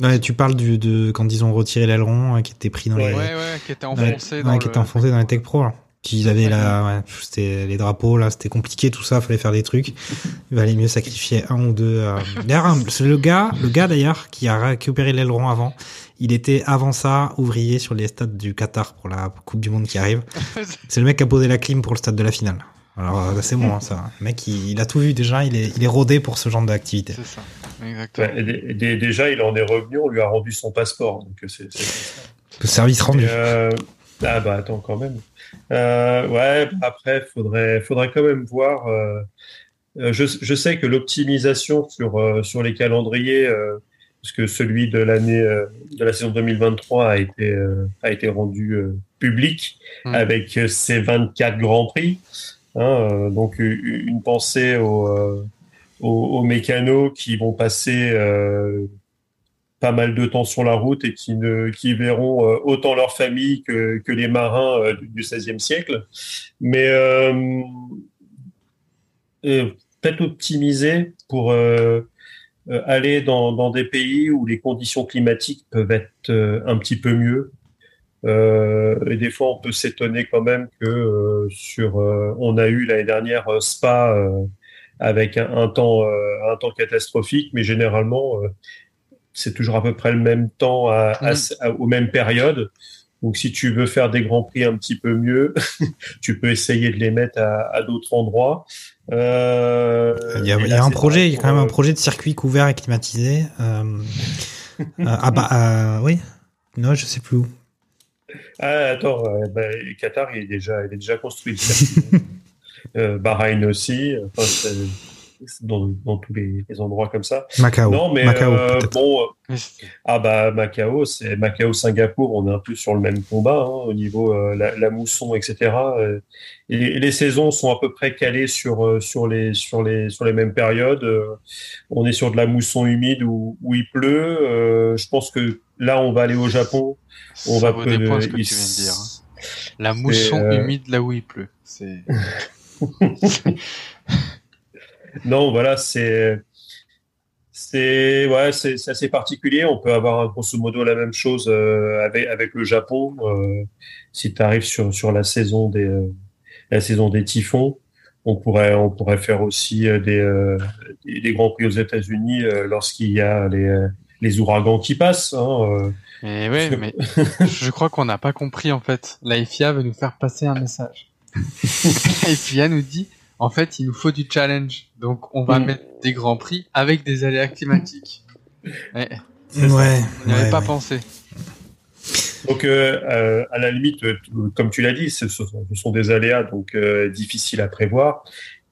Ouais, tu parles du, de quand ils ont retiré l'aileron euh, qui était pris dans Ouais. les Ouais ouais, qui était dans les- enfoncé ouais, dans qui était enfoncé dans les tech pro là. Qu'ils avaient là, ouais, c'était les drapeaux là, c'était compliqué tout ça, fallait faire des trucs. Il valait mieux sacrifier un ou deux. euh. C'est le gars, le gars d'ailleurs qui a récupéré l'aileron avant. Il était avant ça ouvrier sur les stades du Qatar pour la Coupe du Monde qui arrive. C'est le mec qui a posé la clim pour le stade de la finale. Alors euh, c'est bon hein, ça. Le mec il, il a tout vu déjà, il est, il est rodé pour ce genre d'activité. C'est ça. Exactement. Ouais, et dé- et dé- déjà, il en est revenu, on lui a rendu son passeport. Donc, c'est, c'est- Le service rendu. Euh, ah bah attends quand même. Euh, ouais, après faudrait faudrait quand même voir. euh, euh, je, je sais que l'optimisation sur euh, sur les calendriers, euh, parce que celui de l'année euh, de la saison 2023 a été euh, a été rendu euh, public Mm. avec ses 24 grands prix. Hein, euh, donc une pensée aux, aux, aux mécanos qui vont passer euh, pas mal de temps sur la route et qui verront euh, autant leur famille que, les marins euh, du, XVIe siècle. Mais euh, peut-être optimiser pour aller dans, des pays où les conditions climatiques peuvent être un petit peu mieux. Et des fois, on peut s'étonner quand même que sur, on a eu l'année dernière Spa avec un, temps, un temps catastrophique, mais généralement, c'est toujours à peu près le même temps à, à- à- aux mêmes périodes. Donc, si tu veux faire des grands prix un petit peu mieux, tu peux essayer de les mettre à, à d'autres endroits. Euh, Il y a, et il y là, a un projet, il y a quand même un euh, projet de circuit couvert et climatisé. Euh, euh, ah bah euh, oui, non, je sais plus où. Ah, attends, euh, bah, Qatar, il est déjà, il est déjà construit. le circuit. euh, Bahreïn aussi. Enfin, dans, dans tous les, les endroits comme ça. Macao. Non, mais Macao euh, bon, euh, ah bah Macao, c'est Macao, Singapour, on est un peu sur le même combat hein, au niveau euh, la, la mousson, etc. Euh, et les saisons sont à peu près calées sur sur les sur les sur les mêmes périodes. On est sur de la mousson humide où, où il pleut. Euh, je pense que là, on va aller au Japon. On ça va peu des points de- ce que il- tu viens de dire. hein. La mousson euh, humide là où il pleut. C'est Non, voilà, c'est c'est ouais, c'est assez particulier. On peut avoir grosso modo la même chose euh, avec avec le Japon. Euh, si tu arrives sur sur la saison des euh, la saison des typhons, on pourrait, on pourrait faire aussi des, des, des grands prix aux États-Unis lorsqu'il y a les, les ouragans qui passent. Hein, euh. Mais ouais, mais je crois qu'on n'a pas compris en fait. La FIA veut nous faire passer un message. La FIA nous dit, en fait, il nous faut du challenge. Donc, on va Mm. mettre des grands prix avec des aléas climatiques. Ouais, Ouais, on n'y avait ouais, pas ouais. pensé. Donc, euh, euh, à la limite, euh, comme tu l'as dit, ce sont, ce sont des aléas donc euh, difficiles à prévoir,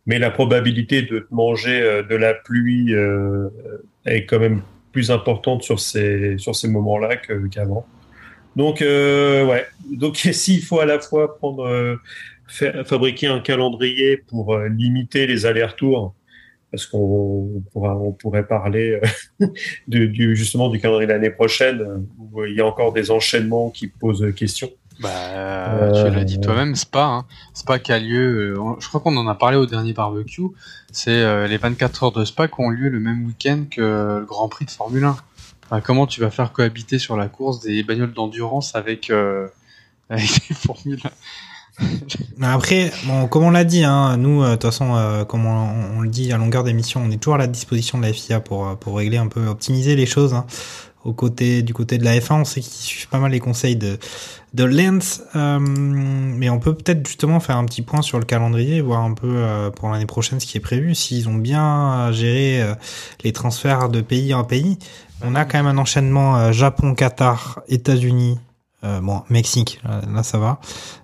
mais la probabilité de te manger de la pluie euh, est quand même plus importante sur ces sur ces moments-là qu'avant. Donc, euh, ouais. Donc, s'il faut à la fois prendre fabriquer un calendrier pour euh, limiter les allers-retours, parce qu'on pourra, on pourrait parler euh, de, du, justement du calendrier de l'année prochaine, euh, où il y a encore des enchaînements qui posent question. Bah, tu l'as dit toi-même, Spa. Hein. Spa qui a lieu, je crois qu'on en a parlé au dernier barbecue. C'est les 24 heures de Spa qui ont lieu le même week-end que le Grand Prix de Formule 1. Enfin, comment tu vas faire cohabiter sur la course des bagnoles d'endurance avec, euh, avec des Formule 1 Mais après, bon, comme on l'a dit, hein, nous, euh, de toute façon, euh, comme on, on le dit à longueur d'émission, on est toujours à la disposition de la FIA pour, euh, pour régler un peu, optimiser les choses. Hein. Au côté, du côté de la F1, on sait qu'ils suivent pas mal les conseils de, de Lens, euh, mais on peut peut-être justement faire un petit point sur le calendrier, voir un peu euh, pour l'année prochaine ce qui est prévu, s'ils ont bien géré euh, les transferts de pays en pays. On a quand même un enchaînement Japon, Qatar, États-Unis, euh, bon, Mexique, là, là, ça va.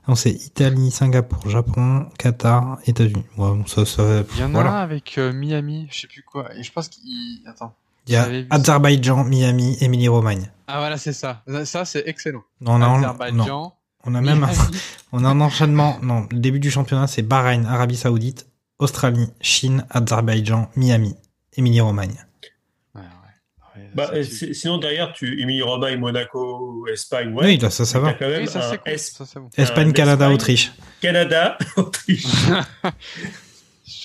Donc c'est Italie, Singapour, Japon, Qatar, États-Unis. Ouais, bon, ça, ça, Il y en a un avec euh, Miami, je sais plus quoi. Et je pense qu'il. Attends. Il y a Azerbaïdjan, Miami, Émilie-Romagne. Ah voilà, c'est ça. Ça, c'est excellent. Non, non, non. Azerbaïdjan. On a même un, on a un enchaînement. Non, le début du championnat, c'est Bahreïn, Arabie Saoudite, Australie, Chine, Azerbaïdjan, Miami, Émilie-Romagne. Bah, euh, sinon, derrière, tu Émilie-Romagne, Monaco, Espagne, ouais. Oui, là, ça, ça va. t'as quand même Oui, ça un c'est cool. Es- Ça c'est bon. Espagne, un Canada, Espagne. Autriche. Canada, Autriche.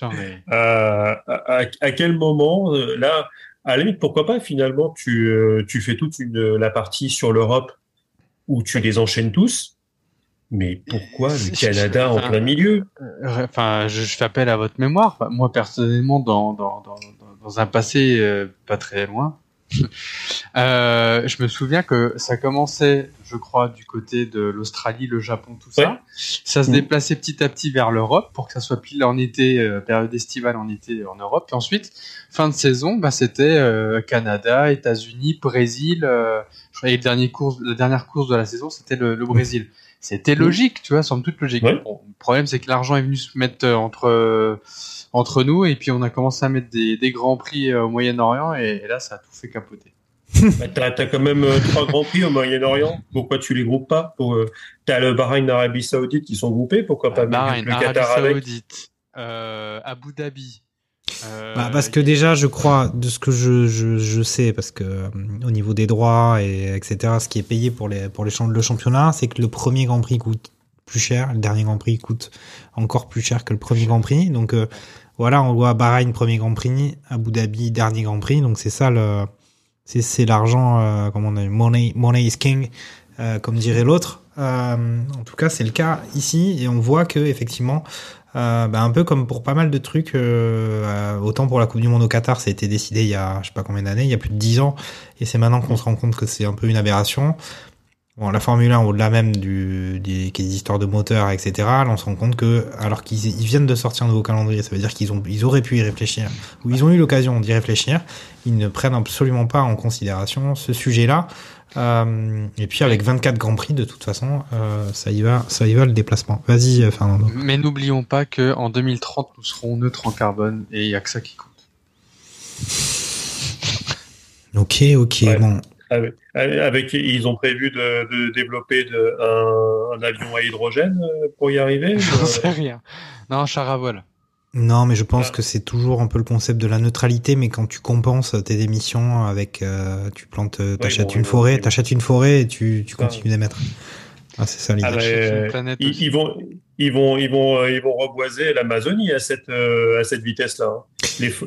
Euh, à, à quel moment, euh, là, à la limite, pourquoi pas, finalement, tu, euh, tu fais toute une, la partie sur l'Europe où tu les enchaînes tous, mais pourquoi le Canada en plein milieu? Enfin, je, je fais appel à votre mémoire. Moi, personnellement, dans, dans, dans, dans- dans un passé euh, pas très loin, euh, je me souviens que ça commençait, je crois, du côté de l'Australie, le Japon, tout ça. Ouais. Ça se Mhm. déplaçait petit à petit vers l'Europe pour que ça soit pile en été, euh, période estivale en été en Europe. Et ensuite, fin de saison, bah, c'était euh, Canada, États-Unis, Brésil. Euh, je crois que le dernier course, la dernière course de la saison, c'était le, le Brésil. C'était logique, tu vois, somme toute logique. Ouais. Bon, le problème, c'est que l'argent est venu se mettre euh, entre euh, entre nous et puis on a commencé à mettre des, des grands prix euh, au Moyen-Orient et, et là, ça a tout fait capoter. Bah, t'as, quand même euh, trois grands prix au Moyen-Orient. Pourquoi tu les groupes pas? Pour, euh, t'as le Bahreïn, l'Arabie Saoudite qui sont groupés. Pourquoi pas mettre Bahreïn, le Qatar? Saoudite, euh, Abu Dhabi. Euh, Bah, parce que déjà, je crois, de ce que je, je, je sais, parce que euh, au niveau des droits et etc., ce qui est payé pour les pour les champ- le championnat, c'est que le premier Grand Prix coûte plus cher, le dernier Grand Prix coûte encore plus cher que le premier Grand Prix. Donc euh, voilà, on voit Bahreïn premier Grand Prix, Abu Dhabi dernier Grand Prix. Donc c'est ça le c'est c'est l'argent, euh, comment on dit, money money is king, comme dirait l'autre. En tout cas, c'est le cas ici et on voit que effectivement. Euh, bah, un peu comme pour pas mal de trucs, euh, euh, autant pour la Coupe du Monde au Qatar, ça a été décidé il y a je sais pas combien d'années, il y a plus de 10 ans, et c'est maintenant qu'on se rend compte que c'est un peu une aberration. Bon, la Formule 1, au-delà même du, des, des histoires de moteurs, etc., on se rend compte que, alors qu'ils ils viennent de sortir un nouveau calendrier, ça veut dire qu'ils ont, ils auraient pu y réfléchir, ou ils ont eu l'occasion d'y réfléchir, ils ne prennent absolument pas en considération ce sujet-là. Euh, et puis avec 24 grands prix, de toute façon, euh, ça y va, ça y va le déplacement. Vas-y, euh, Fernando. Mais n'oublions pas que en 2030, nous serons neutres en carbone et il y a que ça qui compte. Ok, ok, Ouais. bon. Avec, avec- ils ont prévu de, de développer de, un, un avion à hydrogène pour y arriver. J'en sais rien. Non, char à voile. Non, mais je pense Ah. que c'est toujours un peu le concept de la neutralité, mais quand tu compenses tes émissions avec, euh, tu plantes, euh, t'achètes bon, une forêt, t'achètes une forêt et tu, tu continues d'émettre. Ah, c'est ça l'idée. Ah, bah, euh, planète ils, vont, ils vont, ils vont, euh, ils vont reboiser l'Amazonie à cette, euh, à cette vitesse-là. hein.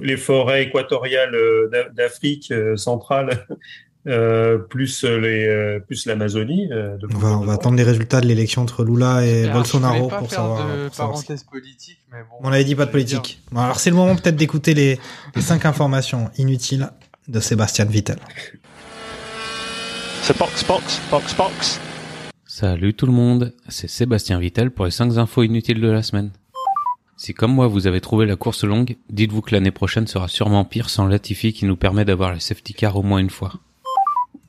Les, forêts équatoriales d'A- d'Afrique centrale, euh, plus les euh, plus l'Amazonie. euh, de On va, on va attendre les résultats de l'élection entre Lula et Alors, Bolsonaro pas pour faire savoir. de pour savoir ce- parenthèse politique, mais bon. On avait dit pas de politique. Bon, alors c'est le moment peut-être d'écouter les, les cinq informations inutiles de Sébastien Vettel. C'est box, box, box, box. Salut tout le monde, c'est Sébastien Vittel pour les 5 infos inutiles de la semaine. Si comme moi vous avez trouvé la course longue, dites-vous que l'année prochaine sera sûrement pire sans Latifi qui nous permet d'avoir les safety cars au moins une fois.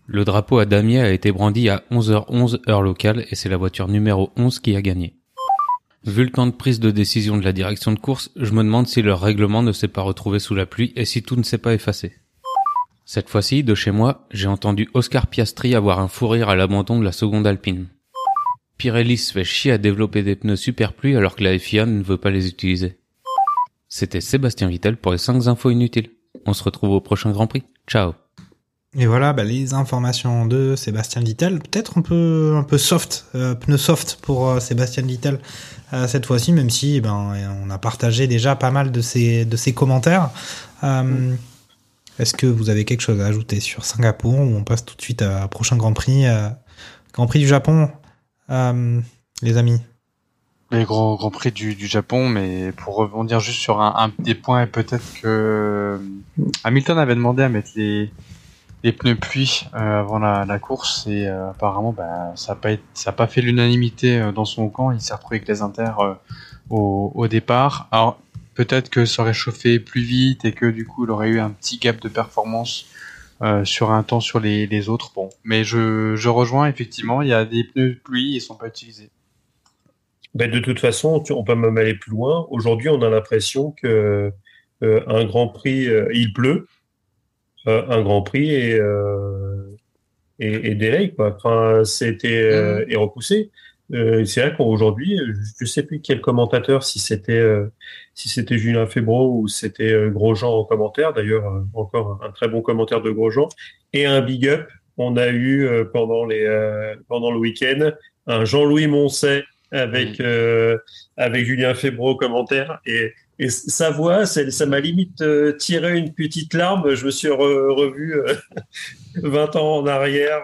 Le drapeau à damier a été brandi à 11h11 heure locale et c'est la voiture numéro 11 qui a gagné. Vu le temps de prise de décision de la direction de course, je me demande si leur règlement ne s'est pas retrouvé sous la pluie et si tout ne s'est pas effacé. Cette fois-ci, de chez moi, j'ai entendu Oscar Piastri avoir un fou rire à l'abandon de la seconde Alpine. Pirelli se fait chier à développer des pneus super pluie alors que la FIA ne veut pas les utiliser. C'était Sébastien Vittel pour les 5 infos inutiles. On se retrouve au prochain Grand Prix. Ciao Et voilà bah, les informations de Sébastien Vittel. Peut-être un peu un peu soft, euh, pneu soft pour euh, Sébastien Vittel euh, cette fois-ci, même si eh ben on a partagé déjà pas mal de ses de ses commentaires. Euh, Est-ce que vous avez quelque chose à ajouter sur Singapour ou on passe tout de suite à- au prochain Grand Prix, euh, Grand Prix du Japon, euh, les amis? Les gros Grand Prix du, du Japon, mais pour rebondir juste sur un, un des points, peut-être que Hamilton avait demandé à mettre les, les pneus pluie euh, avant la, course et euh, apparemment bah, ça n'a pas, pas fait l'unanimité euh, dans son camp. Il s'est retrouvé avec les inters au, au départ. Alors peut-être que ça aurait chauffé plus vite et que du coup il aurait eu un petit gap de performance sur un temps sur les, les autres. Bon, mais je, je rejoins effectivement, il y a des pneus pluie, ils sont pas utilisés. Ben, de toute façon, on peut même aller plus loin. Aujourd'hui, on a l'impression que un Grand Prix, il pleut, un Grand Prix est, euh, est, est délai, quoi. Enfin, c'était euh, est repoussé. Euh, c'est vrai qu'aujourd'hui, je ne sais plus quel commentateur, si c'était euh, si c'était Julien Febro ou c'était euh, Grosjean en commentaire. D'ailleurs, encore un, un très bon commentaire de Grosjean et un big up. On a eu euh, pendant les euh, pendant le week-end un Jean-Louis Moncet avec euh, avec Julien Febro commentaire et et sa voix, ça m'a limite euh, tiré une petite larme. Je me suis re- revu euh, 20 ans en arrière,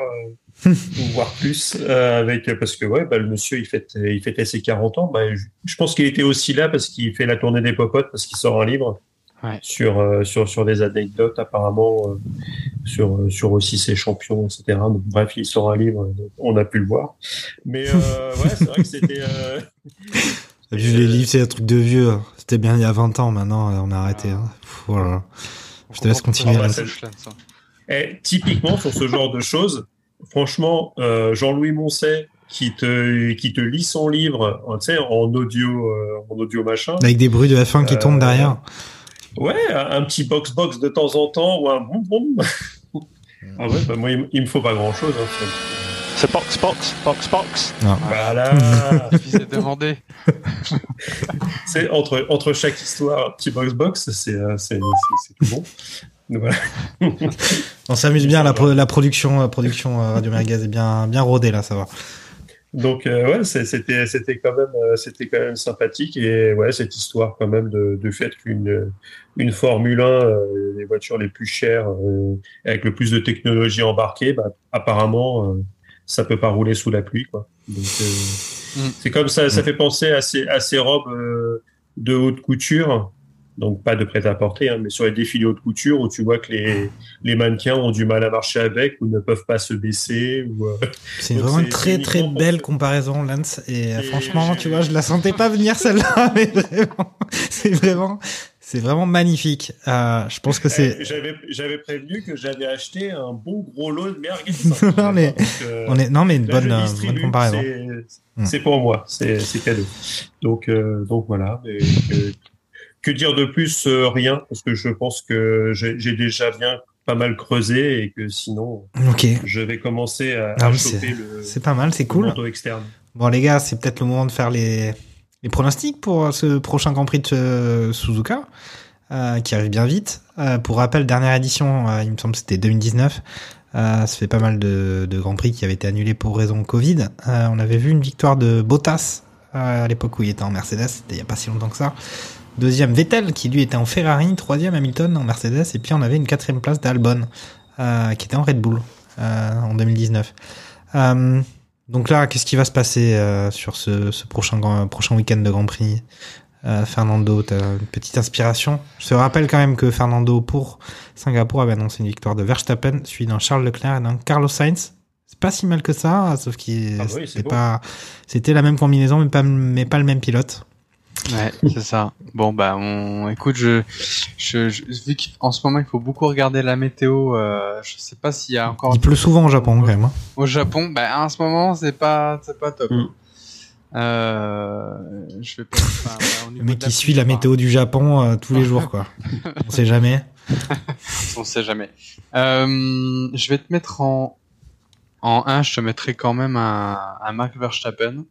euh, voire plus, euh, avec parce que ouais, bah, le monsieur il fête il fêtait ses 40 ans. Bah, je, je pense qu'il était aussi là parce qu'il fait la tournée des popotes parce qu'il sort un livre Ouais. sur euh, sur sur des anecdotes apparemment euh, sur euh, sur aussi ses champions, etc. Donc, bref, il sort un livre, on a pu le voir. Mais euh, ouais, c'est vrai que c'était euh, Vu les livres, c'est un truc de vieux. C'était bien il y a 20 ans, maintenant on a arrêté. Hein. Pff, Voilà. Je te laisse continuer. Ah, Eh, typiquement sur ce genre de choses, franchement, euh, Jean-Louis Moncet qui te qui te lit son livre, euh, tu sais, en audio, euh, en audio machin. Avec des bruits de F1 qui Euh, tombent derrière. Ouais, un petit box box de temps en temps ou un boum boum. ah ouais, bah moi il, il me faut pas grand chose. Hein, C'est box, box, box, box. Voilà. Il s'est demandé. c'est entre entre chaque histoire, un petit box box, c'est euh, c'est tout bon. Voilà. On s'amuse bien, la, pro- la production, la production euh, Radio Merguez est bien, bien rodée là, ça va. Donc euh, ouais, c'était c'était quand même euh, c'était quand même sympathique et ouais cette histoire quand même de, de fait qu'une une Formule 1 euh, les voitures les plus chères euh, avec le plus de technologie embarquée, bah, apparemment euh, ça peut pas rouler sous la pluie quoi. Donc euh, c'est comme ça, ça fait penser à ces à ces robes euh, de haute couture. Donc pas de prêt-à-porter, hein, mais sur les défilés haute couture où tu vois que les, les mannequins ont du mal à marcher avec ou ne peuvent pas se baisser. Ou, euh, C'est donc vraiment une très très belle comparaison, Lance. Et franchement, tu vois, je la sentais pas venir celle-là, mais vraiment, c'est vraiment, c'est vraiment magnifique. Euh, je pense que c'est. Eh, J'avais, prévenu que j'avais acheté un bon gros lot de merguez. non mais, Donc, euh, on est, non mais une bonne, euh, bonne comparaison. C'est, pour moi, c'est, cadeau. Donc, euh, donc voilà. Que, dire de plus euh, Rien, parce que je pense que j'ai, déjà bien pas mal creusé et que sinon, je vais commencer à, Ah, à choper le, c'est pas mal, c'est cool. externe. Bon les gars, c'est peut-être le moment de faire les, les pronostics pour euh, ce prochain Grand Prix de euh, Suzuka, euh, qui arrive bien vite. Euh, pour rappel, dernière édition, euh, il me semble que c'était 2019. Euh, ça fait pas mal de, de Grands Prix qui avaient été annulés pour raison Covid. On avait vu une victoire de Bottas à l'époque où il était en Mercedes, c'était il y a pas si longtemps que ça. Deuxième Vettel qui lui était en Ferrari, troisième Hamilton en Mercedes, et puis on avait une quatrième place d'Albon qui était en Red Bull. en 2019. Donc là, qu'est-ce qui va se passer euh, sur ce, ce prochain, grand- prochain week-end de Grand Prix Euh, Fernando, t'as une petite inspiration Je te rappelle quand même que Fernando, pour Singapour, avait annoncé une victoire de Verstappen, suivi d'un Charles Leclerc et d'un Carlos Sainz. C'est pas si mal que ça, sauf qu'il Ah oui, c'était pas, c'était la même combinaison, mais pas, mais pas le même pilote. Ouais, c'est ça. Bon bah, on, écoute, je, je, je- vu qu'en ce moment il faut beaucoup regarder la météo, euh, je sais pas s'il y a encore Il pleut souvent au Japon, quand même. hein. au Japon. Bah, en ce moment c'est pas, c'est pas top. Mm. Euh, je vais pas. enfin, au Le mec qui suit la météo du Japon euh, tous les jours, quoi. On sait jamais. On sait jamais. Euh, je vais te mettre en en 1, je te mettrai quand même un, un Max Verstappen.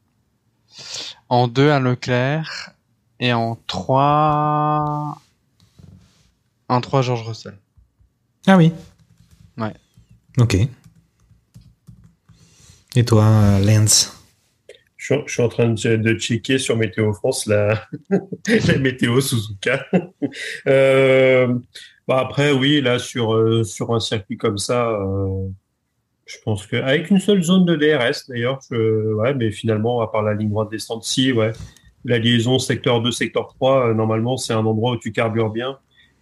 En 2, un Leclerc. Et en 3... En 3, George Russell. Ah oui. Ouais. Ok. Et toi, euh, Lance? Je suis, je suis en train de, de checker sur Météo France la, la météo Suzuka. euh, bah après, oui, là, sur, euh, sur un circuit comme ça, euh, je pense que avec une seule zone de DRS, d'ailleurs, ouais, mais finalement, à part la ligne droite descente, si, ouais, la liaison secteur 2, secteur 3, euh, normalement, c'est un endroit où tu carbures bien.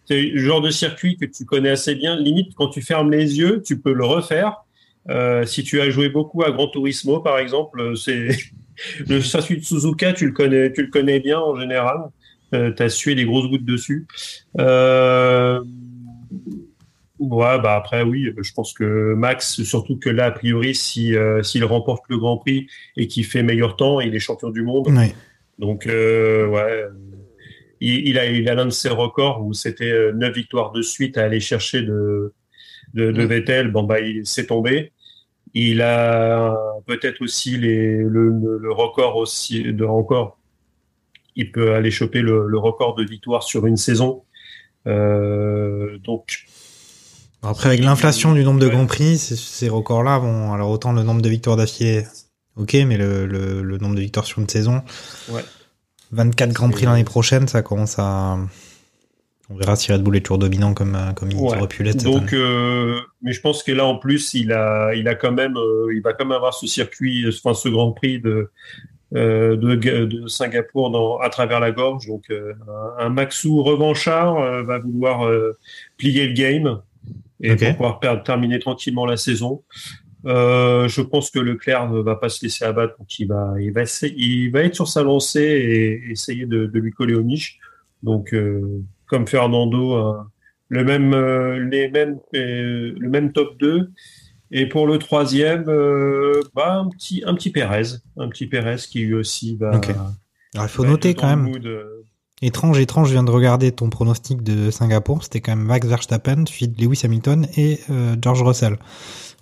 C'est le genre de circuit que tu connais assez bien. Limite, quand tu fermes les yeux, tu peux le refaire. Euh, si tu as joué beaucoup à Gran Turismo, par exemple, euh, c'est le circuit Suzuka, tu le connais, tu le connais bien en général. Euh, tu as sué des grosses gouttes dessus. Ouais, bah après oui, je pense que Max, surtout que là a priori, si euh, s'il remporte le Grand Prix et qu'il fait meilleur temps, il est champion du monde. Oui. Donc euh, ouais, il, il a il a l'un de ses records où c'était euh, neuf victoires de suite à aller chercher de de, de Mm. Vettel. Bon bah il s'est tombé. Il a peut-être aussi les, le, record aussi de encore. Il peut aller choper le, le record de victoires sur une saison. Euh, donc Après, avec l'inflation du nombre de. Grands Prix, ces, records-là, bon, alors autant le nombre de victoires d'affilée, ok, mais le, le, le nombre de victoires sur une saison, Ouais. 24 Grands Prix l'année prochaine, ça commence à... On verra si Red Bull est toujours dominant comme, euh, comme il Ouais. aurait pu l'être. Donc, euh, mais je pense que là, en plus, il a, il a quand même, euh, il va quand même avoir ce circuit, enfin, ce Grand Prix de, euh, de, de Singapour dans, à travers la gorge. Donc, euh, un, Maxou revanchard euh, va vouloir euh, plier le game et Ok. pour pouvoir terminer tranquillement la saison. Euh, je pense que Leclerc ne va pas se laisser abattre, donc il va, il va, essayer- il va être sur sa lancée et essayer de, de lui coller aux niches. Donc, euh, comme Fernando, euh, le même, euh, les mêmes, euh, le même top 2. Et pour le troisième, euh, bah, un petit, un petit Pérez, un petit Pérez qui lui aussi va. Ok. Alors, il faut noter quand même, étrange, étrange, je viens de regarder ton pronostic de Singapour, c'était quand même Max Verstappen, suivi de Lewis Hamilton et euh, George Russell.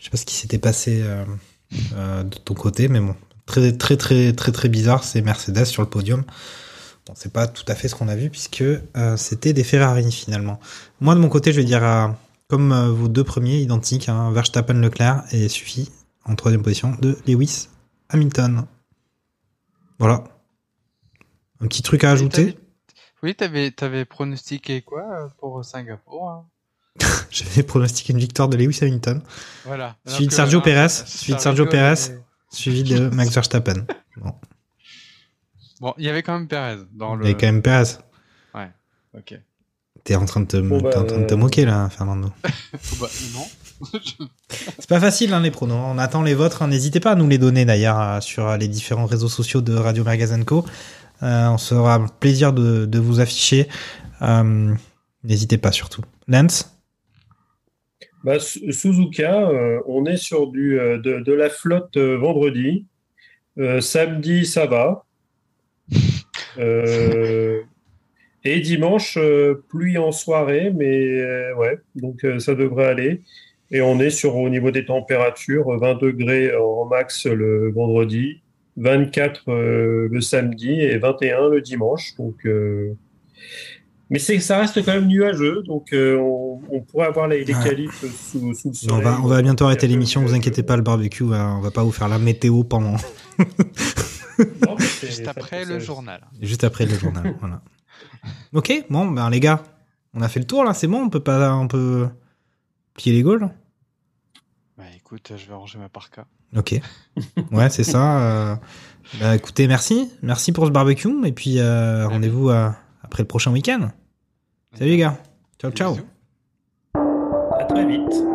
Je sais pas ce qui s'était passé euh, euh, de ton côté, mais bon, très très très très très bizarre, c'est Mercedes sur le podium. Bon, c'est pas tout à fait ce qu'on a vu puisque euh, c'était des Ferrari finalement. Moi de mon côté, je vais dire euh, comme euh, vos deux premiers identiques, hein, Verstappen Leclerc et suffit en troisième position de Lewis Hamilton. Voilà. Un petit truc à ajouter? Oui, t'avais, t'avais pronostiqué quoi pour Singapour hein? J'avais pronostiqué une victoire de Lewis Hamilton, Voilà. Suivi de Sergio hein, Pérez, ça- suivi de Sergio Pérez. suivi de Max Verstappen. Bon, Bon, il y avait quand même Pérez dans le. il y a quand même Pérez. Ok. T'es en train de te, bah, en train de te euh, moquer là, Fernando. Bah, non. C'est pas facile hein, les pronos. On attend les vôtres. hein. N'hésitez pas à nous les donner d'ailleurs euh, sur euh, les différents réseaux sociaux de Radio Magazine Co. Euh, on se fera plaisir de, de vous afficher. Euh, N'hésitez pas surtout. Lance Bah, Su- Suzuka, euh, on est sur du, euh, de, de la flotte euh, vendredi. Samedi, ça va. Et dimanche, pluie en soirée, mais ouais, donc ça devrait aller. Et on est sur au niveau des températures, 20 degrés en max le vendredi, 24 euh, le samedi et 21 le dimanche. Donc, mais ça reste quand même nuageux, donc euh, on, pourrait avoir les, les sous, le soleil. On va, bientôt arrêter l'émission, vous euh, inquiétez pas, le barbecue, euh, on va pas vous faire la météo pendant. non, Juste après le journal. Juste après le journal, voilà. Ok, bon, ben les gars, on a fait le tour là, c'est bon, on peut pas, on peut plier les gaules Bah écoute, je vais ranger ma parka. Ok, ouais, c'est ça. Euh... Bah écoutez, merci, merci pour ce barbecue, et puis rendez-vous à après le prochain week-end. Salut les gars. Ciao, ciao. À très vite.